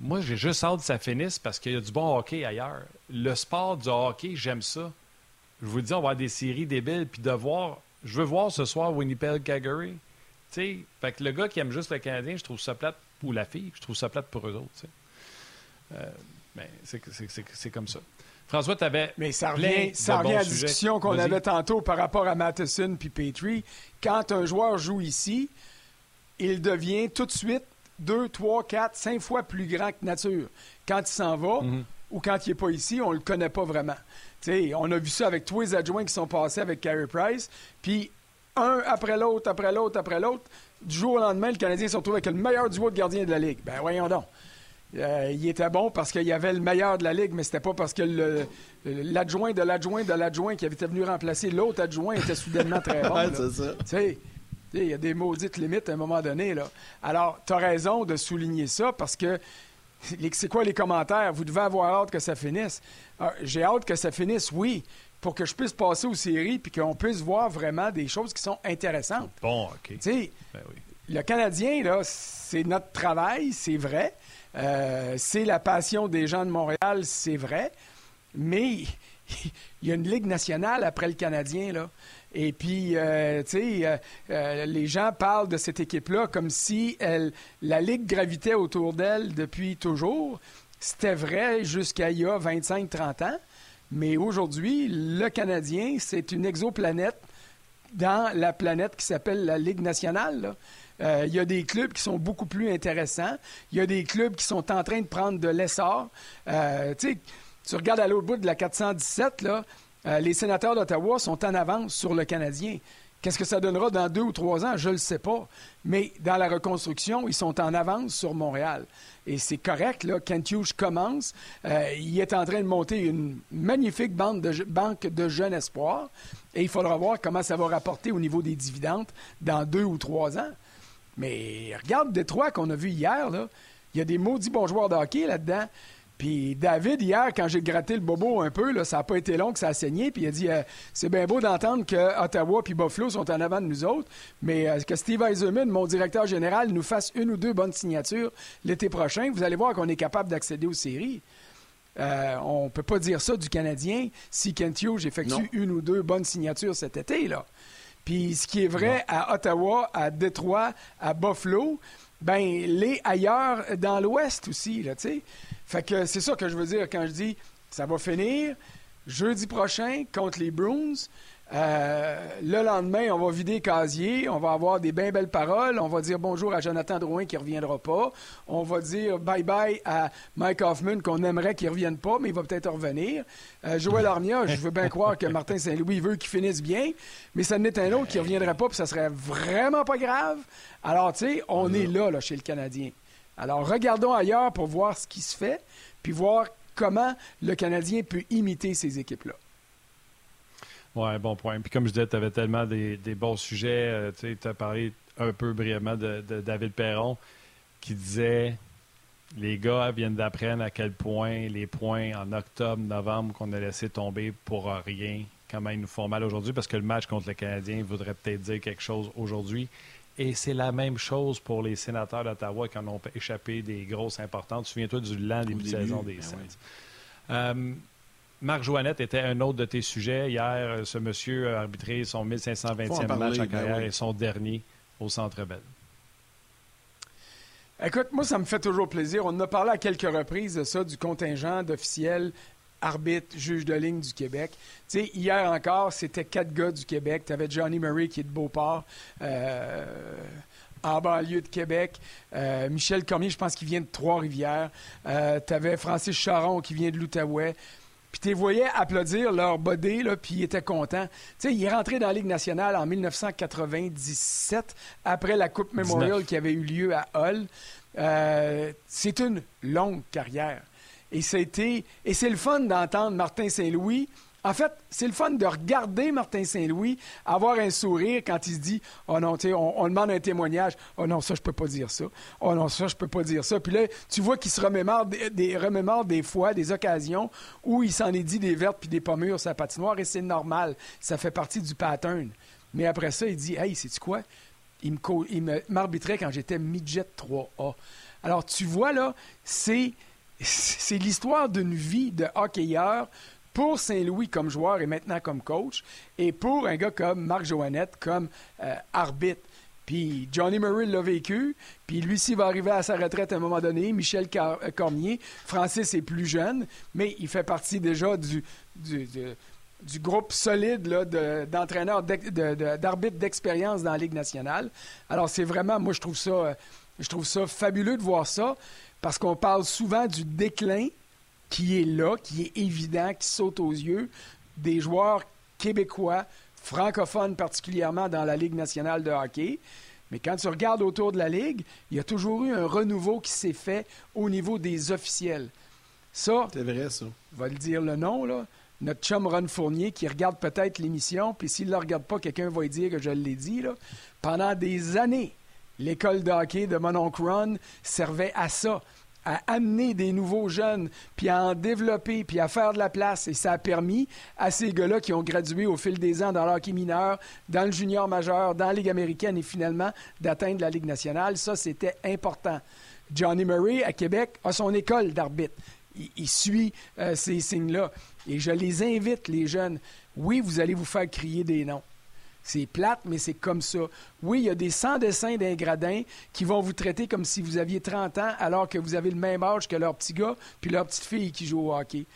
Moi, j'ai juste hâte que ça finisse parce qu'il y a du bon hockey ailleurs. Le sport du hockey, j'aime ça. Je vous dis, on va avoir des séries débiles, puis de voir. Je veux voir ce soir Winnipeg Calgary. sais, fait que le gars qui aime juste le Canadien, je trouve ça plate pour la fille, je trouve ça plate pour eux autres. Euh, ben, c'est comme ça. François, tu avais. Mais ça revient, ça revient à la discussion qu'on avait tantôt par rapport à Matheson puis Petrie. Quand un joueur joue ici, il devient tout de suite deux, trois, quatre, cinq fois plus grand que nature. Quand il s'en va Mhm. ou quand il n'est pas ici, on le connaît pas vraiment. sais, on a vu ça avec tous les adjoints qui sont passés avec Carey Price. Puis un après l'autre, après l'autre, après l'autre, du jour au lendemain, le Canadien se retrouve avec le meilleur duo de gardiens de la Ligue. Ben voyons donc. Euh, il était bon parce qu'il y avait le meilleur de la Ligue, mais c'était pas parce que l'adjoint de l'adjoint de l'adjoint qui avait été venu remplacer l'autre adjoint était soudainement très bon. Ouais, c'est ça. Il y a des maudites limites à un moment donné. Là. Alors, tu as raison de souligner ça parce que c'est quoi les commentaires? Vous devez avoir hâte que ça finisse. Ah, J'ai hâte que ça finisse, oui, pour que je puisse passer aux séries puis qu'on puisse voir vraiment des choses qui sont intéressantes. Bon, OK. Tu sais, Ben oui. le Canadien, là, c'est notre travail, c'est vrai. Euh, c'est la passion des gens de Montréal, c'est vrai. Mais il y a une Ligue nationale après le Canadien, là. Et puis, euh, tu sais, euh, les gens parlent de cette équipe-là comme si la Ligue gravitait autour d'elle depuis toujours. C'était vrai jusqu'à il y a 25-30 ans. Mais aujourd'hui, le Canadien, c'est une exoplanète dans la planète qui s'appelle la Ligue nationale. Euh, Il y a des clubs qui sont beaucoup plus intéressants. Il y a des clubs qui sont en train de prendre de l'essor. Euh, tu regardes à l'autre bout de la 417, là, euh, les sénateurs d'Ottawa sont en avance sur le Canadien. Qu'est-ce que ça donnera dans deux ou trois ans? Je ne le sais pas. Mais dans la reconstruction, ils sont en avance sur Montréal. Et c'est correct, là. Kent Hughes commence. Il est en train de monter une magnifique bande de banque de jeunes espoirs. Et il faudra voir comment ça va rapporter au niveau des dividendes dans deux ou trois ans. Mais regarde Détroit qu'on a vu hier, là. Il y a des maudits bons joueurs de hockey là-dedans. Puis David, hier, quand j'ai gratté le bobo un peu, là, ça n'a pas été long que ça a saigné. Puis il a dit euh, C'est bien beau d'entendre que Ottawa puis Buffalo sont en avant de nous autres, mais euh, que Steve Eisenman, mon directeur général, nous fasse une ou deux bonnes signatures l'été prochain, vous allez voir qu'on est capable d'accéder aux séries. Euh, on ne peut pas dire ça du Canadien si Kent Hughes effectue Non. une ou deux bonnes signatures cet été. là. Puis ce qui est vrai à Ottawa, à Détroit, à Buffalo, ben les ailleurs dans l'Ouest aussi, là, tu sais. Fait que c'est ça que je veux dire quand je dis ça va finir jeudi prochain contre les Bruins. Euh, le lendemain, on va vider casier, on va avoir des bien belles paroles, on va dire bonjour à Jonathan Drouin qui reviendra pas, on va dire bye-bye à Mike Hoffman qu'on aimerait qu'il revienne pas, mais il va peut-être revenir. Euh, Joël Armia, je veux bien croire que Martin Saint-Louis veut qu'il finisse bien, mais ça n'est un autre qui reviendrait pas, puis ça serait vraiment pas grave. Alors, tu sais, on est là, là, chez le Canadien. Alors, regardons ailleurs pour voir ce qui se fait, puis voir comment le Canadien peut imiter ces équipes-là. Ouais, bon point. Puis comme je disais, tu avais tellement des, des bons sujets. Euh, tu as parlé un peu brièvement de, de David Perron qui disait les gars viennent d'apprendre à quel point les points en octobre, novembre qu'on a laissé tomber pour rien, comment ils nous font mal aujourd'hui parce que le match contre le Canadien voudrait peut-être dire quelque chose aujourd'hui. Et c'est la même chose pour les sénateurs d'Ottawa qui en ont échappé des grosses importantes. Souviens-toi du lent début, de début, saison des ben Saints. oui. Euh, Marc Joannette était un autre de tes sujets. Hier, euh, ce monsieur a arbitré son Faut en 1520e parler, match en ben carrière oui. et son dernier au Centre Bell. Écoute, moi, ça me fait toujours plaisir. On en a parlé à quelques reprises de ça, du contingent d'officiels, arbitres, juges de ligne du Québec. Tu sais, hier encore, c'était quatre gars du Québec. Tu avais Johnny Murray qui est de Beauport. euh, en banlieue de Québec. Euh, Michel Cormier, je pense qu'il vient de Trois-Rivières. Euh, tu avais Francis Charon qui vient de l'Outaouais. Puis tu les voyais applaudir leur body, là, puis ils étaient contents. Tu sais, il est rentré dans la Ligue nationale en 1997, après la Coupe Memorial 19. qui avait eu lieu à Hull. Euh, c'est une longue carrière. Et, été- et c'est le fun d'entendre Martin Saint-Louis. En fait, c'est le fun de regarder Martin Saint-Louis avoir un sourire quand il se dit Oh non, tu sais, on, demande un témoignage. Oh non, ça, je peux pas dire ça. Oh non, ça, je peux pas dire ça. Puis là, tu vois qu'il se remémore des, des- fois, des occasions où il s'en est dit des vertes puis des pommures sur la patinoire et c'est normal. Ça fait partie du pattern. Mais après ça, il dit Hey, sais-tu quoi? il m'arbitrait quand j'étais midget 3A. Alors, tu vois, là, c'est, c'est l'histoire d'une vie de hockeyeur pour Saint-Louis comme joueur et maintenant comme coach, et pour un gars comme Marc Joannette comme euh, arbitre. Puis Johnny Murray l'a vécu, puis lui ci va arriver à sa retraite à un moment donné, Michel euh, Cormier, Francis est plus jeune, mais il fait partie déjà du, du, du- groupe solide d'entraîneurs, d'arbitres d'expérience dans la Ligue nationale. Alors c'est vraiment, moi je trouve ça, euh, Je trouve ça fabuleux de voir ça parce qu'on parle souvent du déclin qui est là, qui est évident, qui saute aux yeux des joueurs québécois, francophones particulièrement dans la Ligue nationale de hockey. Mais quand tu regardes autour de la Ligue, il y a toujours eu un renouveau qui s'est fait au niveau des officiels. Ça, c'est vrai, ça. Vais le dire le nom, là. Notre chum Ron Fournier qui regarde peut-être l'émission, puis s'il ne la regarde pas, quelqu'un va lui dire que je l'ai dit. Là. Pendant des années, l'école de hockey de mon oncle Ron servait à ça à amener des nouveaux jeunes, puis à en développer, puis à faire de la place. Et ça a permis à ces gars-là qui ont gradué au fil des ans dans l'hockey mineur, dans le junior majeur, dans la Ligue américaine et finalement d'atteindre la Ligue nationale. Ça, c'était important. Johnny Murray, à Québec, a son école d'arbitre. Il, suit euh, ces signes-là. Et je les invite, les jeunes. Oui, vous allez vous faire crier des noms. C'est plate, mais c'est comme ça. Oui, il y a des sans-dessins d'un gradin qui vont vous traiter comme si vous aviez 30 ans alors que vous avez le même âge que leur petit gars puis leur petite fille qui joue au hockey.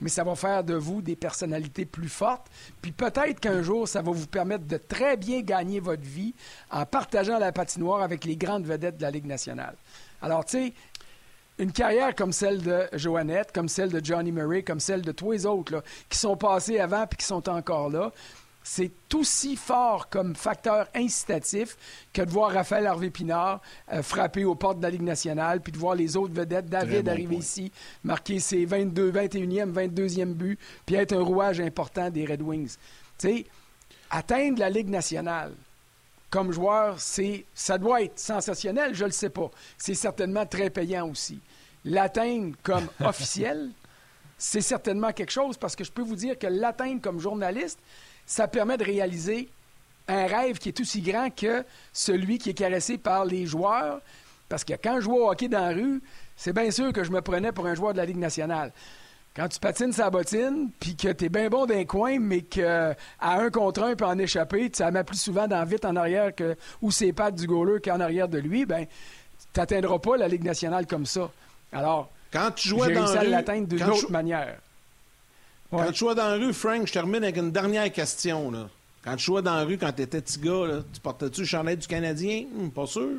Mais ça va faire de vous des personnalités plus fortes. Puis peut-être qu'un jour, ça va vous permettre de très bien gagner votre vie en partageant la patinoire avec les grandes vedettes de la Ligue nationale. Alors, tu sais, une carrière comme celle de Joannette, comme celle de Johnny Murray, comme celle de tous les autres qui sont passés avant puis qui sont encore là, c'est aussi fort comme facteur incitatif que de voir Raphaël Harvey Pinard euh, frapper aux portes de la Ligue nationale, puis de voir les autres vedettes, David arriver ici, marquer ses 22, 21e, 22e buts, puis être un rouage important des Red Wings. Tu sais, atteindre la Ligue nationale comme joueur, c'est, ça doit être sensationnel, je ne le sais pas. C'est certainement très payant aussi. L'atteindre comme officiel, c'est certainement quelque chose parce que je peux vous dire que l'atteindre comme journaliste, ça permet de réaliser un rêve qui est aussi grand que celui qui est caressé par les joueurs. Parce que quand je jouais au hockey dans la rue, c'est bien sûr que je me prenais pour un joueur de la Ligue nationale. Quand tu patines sa bottine, puis que tu es bien bon d'un coin, mais qu'à un contre un, peut en échapper, ça met plus souvent dans vite en arrière que ou ses pattes du goaler qu'en arrière de lui, ben tu n'atteindras pas la Ligue nationale comme ça. Alors, quand tu jouais dans réussi à l'atteindre d'une autre manière. Quand tu jouais dans la rue, Frank, je termine avec une dernière question. Là. Quand tu jouais dans la rue, quand tu étais petit gars, tu portais-tu le chandail du Canadien? Hmm, pas sûr.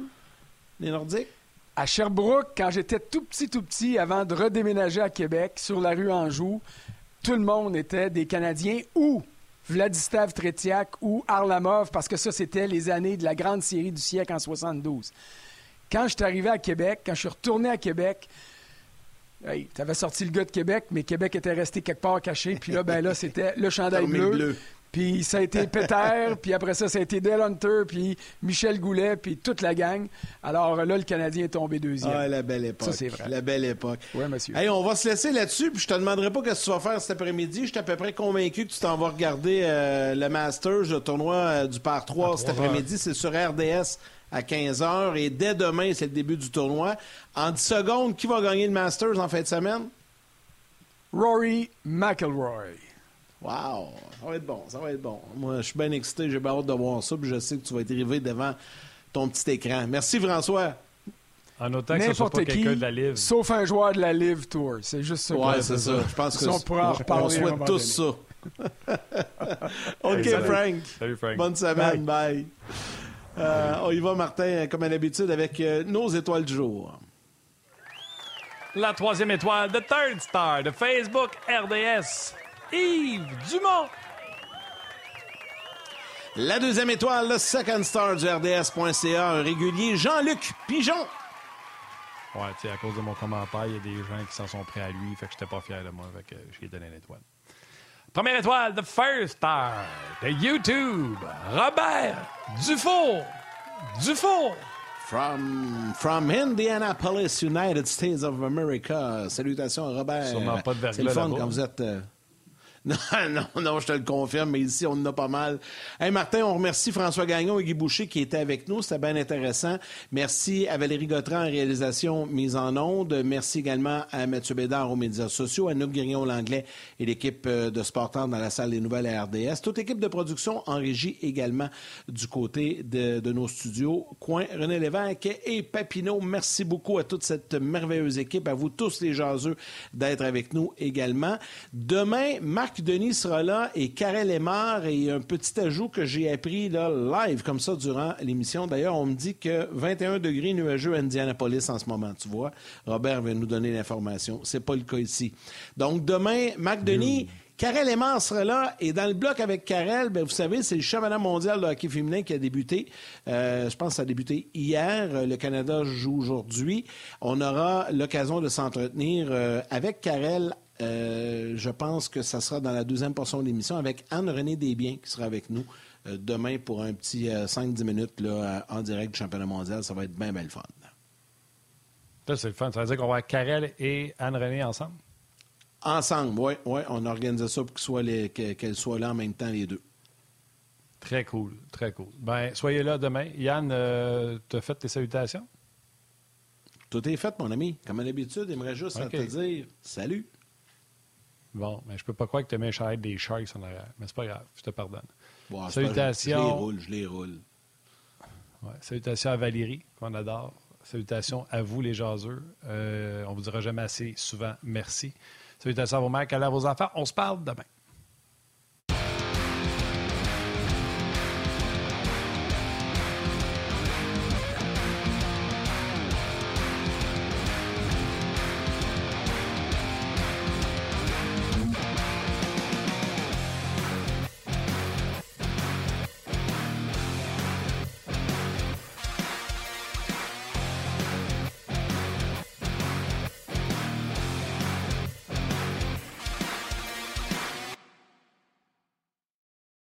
Les Nordiques? À Sherbrooke, quand j'étais tout petit, tout petit, avant de redéménager à Québec, sur la rue Anjou, tout le monde était des Canadiens ou Vladislav Tretiak ou Arlamov, parce que ça, c'était les années de la grande série du siècle en 72. Quand je suis arrivé à Québec, quand je suis retourné à Québec, Hey, tu avais sorti le gars de Québec, mais Québec était resté quelque part caché. Puis là, ben là, c'était le chandail bleu. Puis ça a été Peter, puis après ça, ça a été Dale Hunter, puis Michel Goulet, puis toute la gang. Alors là, le Canadien est tombé deuxième. Ah, la belle époque. Ça, c'est vrai. La belle époque. Oui, monsieur. Hey, on va se laisser là-dessus, puis je te demanderai pas ce que tu vas faire cet après-midi. Je suis à peu près convaincu que tu t'en vas regarder euh, le Masters, le tournoi euh, du Par 3 cet après-midi. C'est sur RDS à 15h. Et dès demain, c'est le début du tournoi. En 10 secondes, qui va gagner le Masters en fin de semaine? Rory McIlroy. Wow! Ça va être bon, ça va être bon. Moi, je suis bien excité, j'ai bien hâte de voir ça, puis je sais que tu vas être arrivé devant ton petit écran. Merci, François. En autant que ce soit pas quelqu'un de la Live. Sauf un joueur de la Live Tour. C'est juste ça. Ouais, c'est ça. Je pense que on, pourra en on souhaite tous ça. OK, Frank. Salut, Frank. Bonne semaine. Bye. Euh, on y va, Martin, comme à l'habitude, avec euh, nos étoiles du jour. La troisième étoile de Third Star de Facebook RDS, Yves Dumont. La deuxième étoile, le Second Star du RDS.ca, un régulier, Jean-Luc Pigeon. Ouais, tu sais, à cause de mon commentaire, il y a des gens qui s'en sont prêts à lui, fait que j'étais pas fier de moi, fait que j'ai donné l'étoile. Première étoile, The First Star de YouTube, Robert Dufour. Dufour. From, from Indianapolis, United States of America. Salutations, Robert. Sûrement pas de verglas C'est le fun quand vous êtes... Euh, non, non, non, je te le confirme, mais ici, on en a pas mal. Hey, Martin, on remercie François Gagnon et Guy Boucher qui étaient avec nous. C'était bien intéressant. Merci à Valérie Gautran en réalisation mise en onde. Merci également à Mathieu Bédard aux médias sociaux, à Nouk Guérignon-Langlais et l'équipe euh, de Sportant dans la salle des nouvelles à RDS. Toute équipe de production en régie également du côté de, de nos studios. Coin René Lévesque et Papineau. Merci beaucoup à toute cette merveilleuse équipe, à vous tous les jaseux d'être avec nous également. Demain, Marc Marc Denis sera là et Karel Lemar et un petit ajout que j'ai appris là, live comme ça durant l'émission. D'ailleurs, on me dit que 21 degrés nuageux à Indianapolis en ce moment, tu vois. Robert vient nous donner l'information. C'est pas le cas ici. Donc demain, Marc Denis... Karel Lemar sera là et dans le bloc avec Karel, ben, vous savez, c'est le championnat mondial de hockey féminin qui a débuté. Euh, je pense que ça a débuté hier. Le Canada joue aujourd'hui. On aura l'occasion de s'entretenir euh, avec Karel euh, je pense que ça sera dans la deuxième portion de l'émission avec Anne-Renée Desbiens qui sera avec nous euh, demain pour un petit 5-10 euh, minutes là, en direct du championnat mondial. Ça va être bien, bien fun. Ça, c'est le fun. Ça veut dire qu'on va avoir Karel et Anne-Renée ensemble? Ensemble, oui. Ouais, on organise ça pour qu'elles soient, là en même temps, les deux. Très cool, très cool. Ben, soyez là demain. Yann, tu as fait tes salutations? Tout est fait, mon ami. Comme à l'habitude, me juste te dire salut. Bon, mais je peux pas croire que tu mets un des Sharks en arrière. Mais c'est pas grave, je te pardonne. salutations. Je les roule, je les roule. salutations à Valérie, qu'on adore. Salutations à vous, les jaseux. Euh, on vous dira jamais assez souvent merci. Salutations à vos mères, à vos enfants. On se parle demain.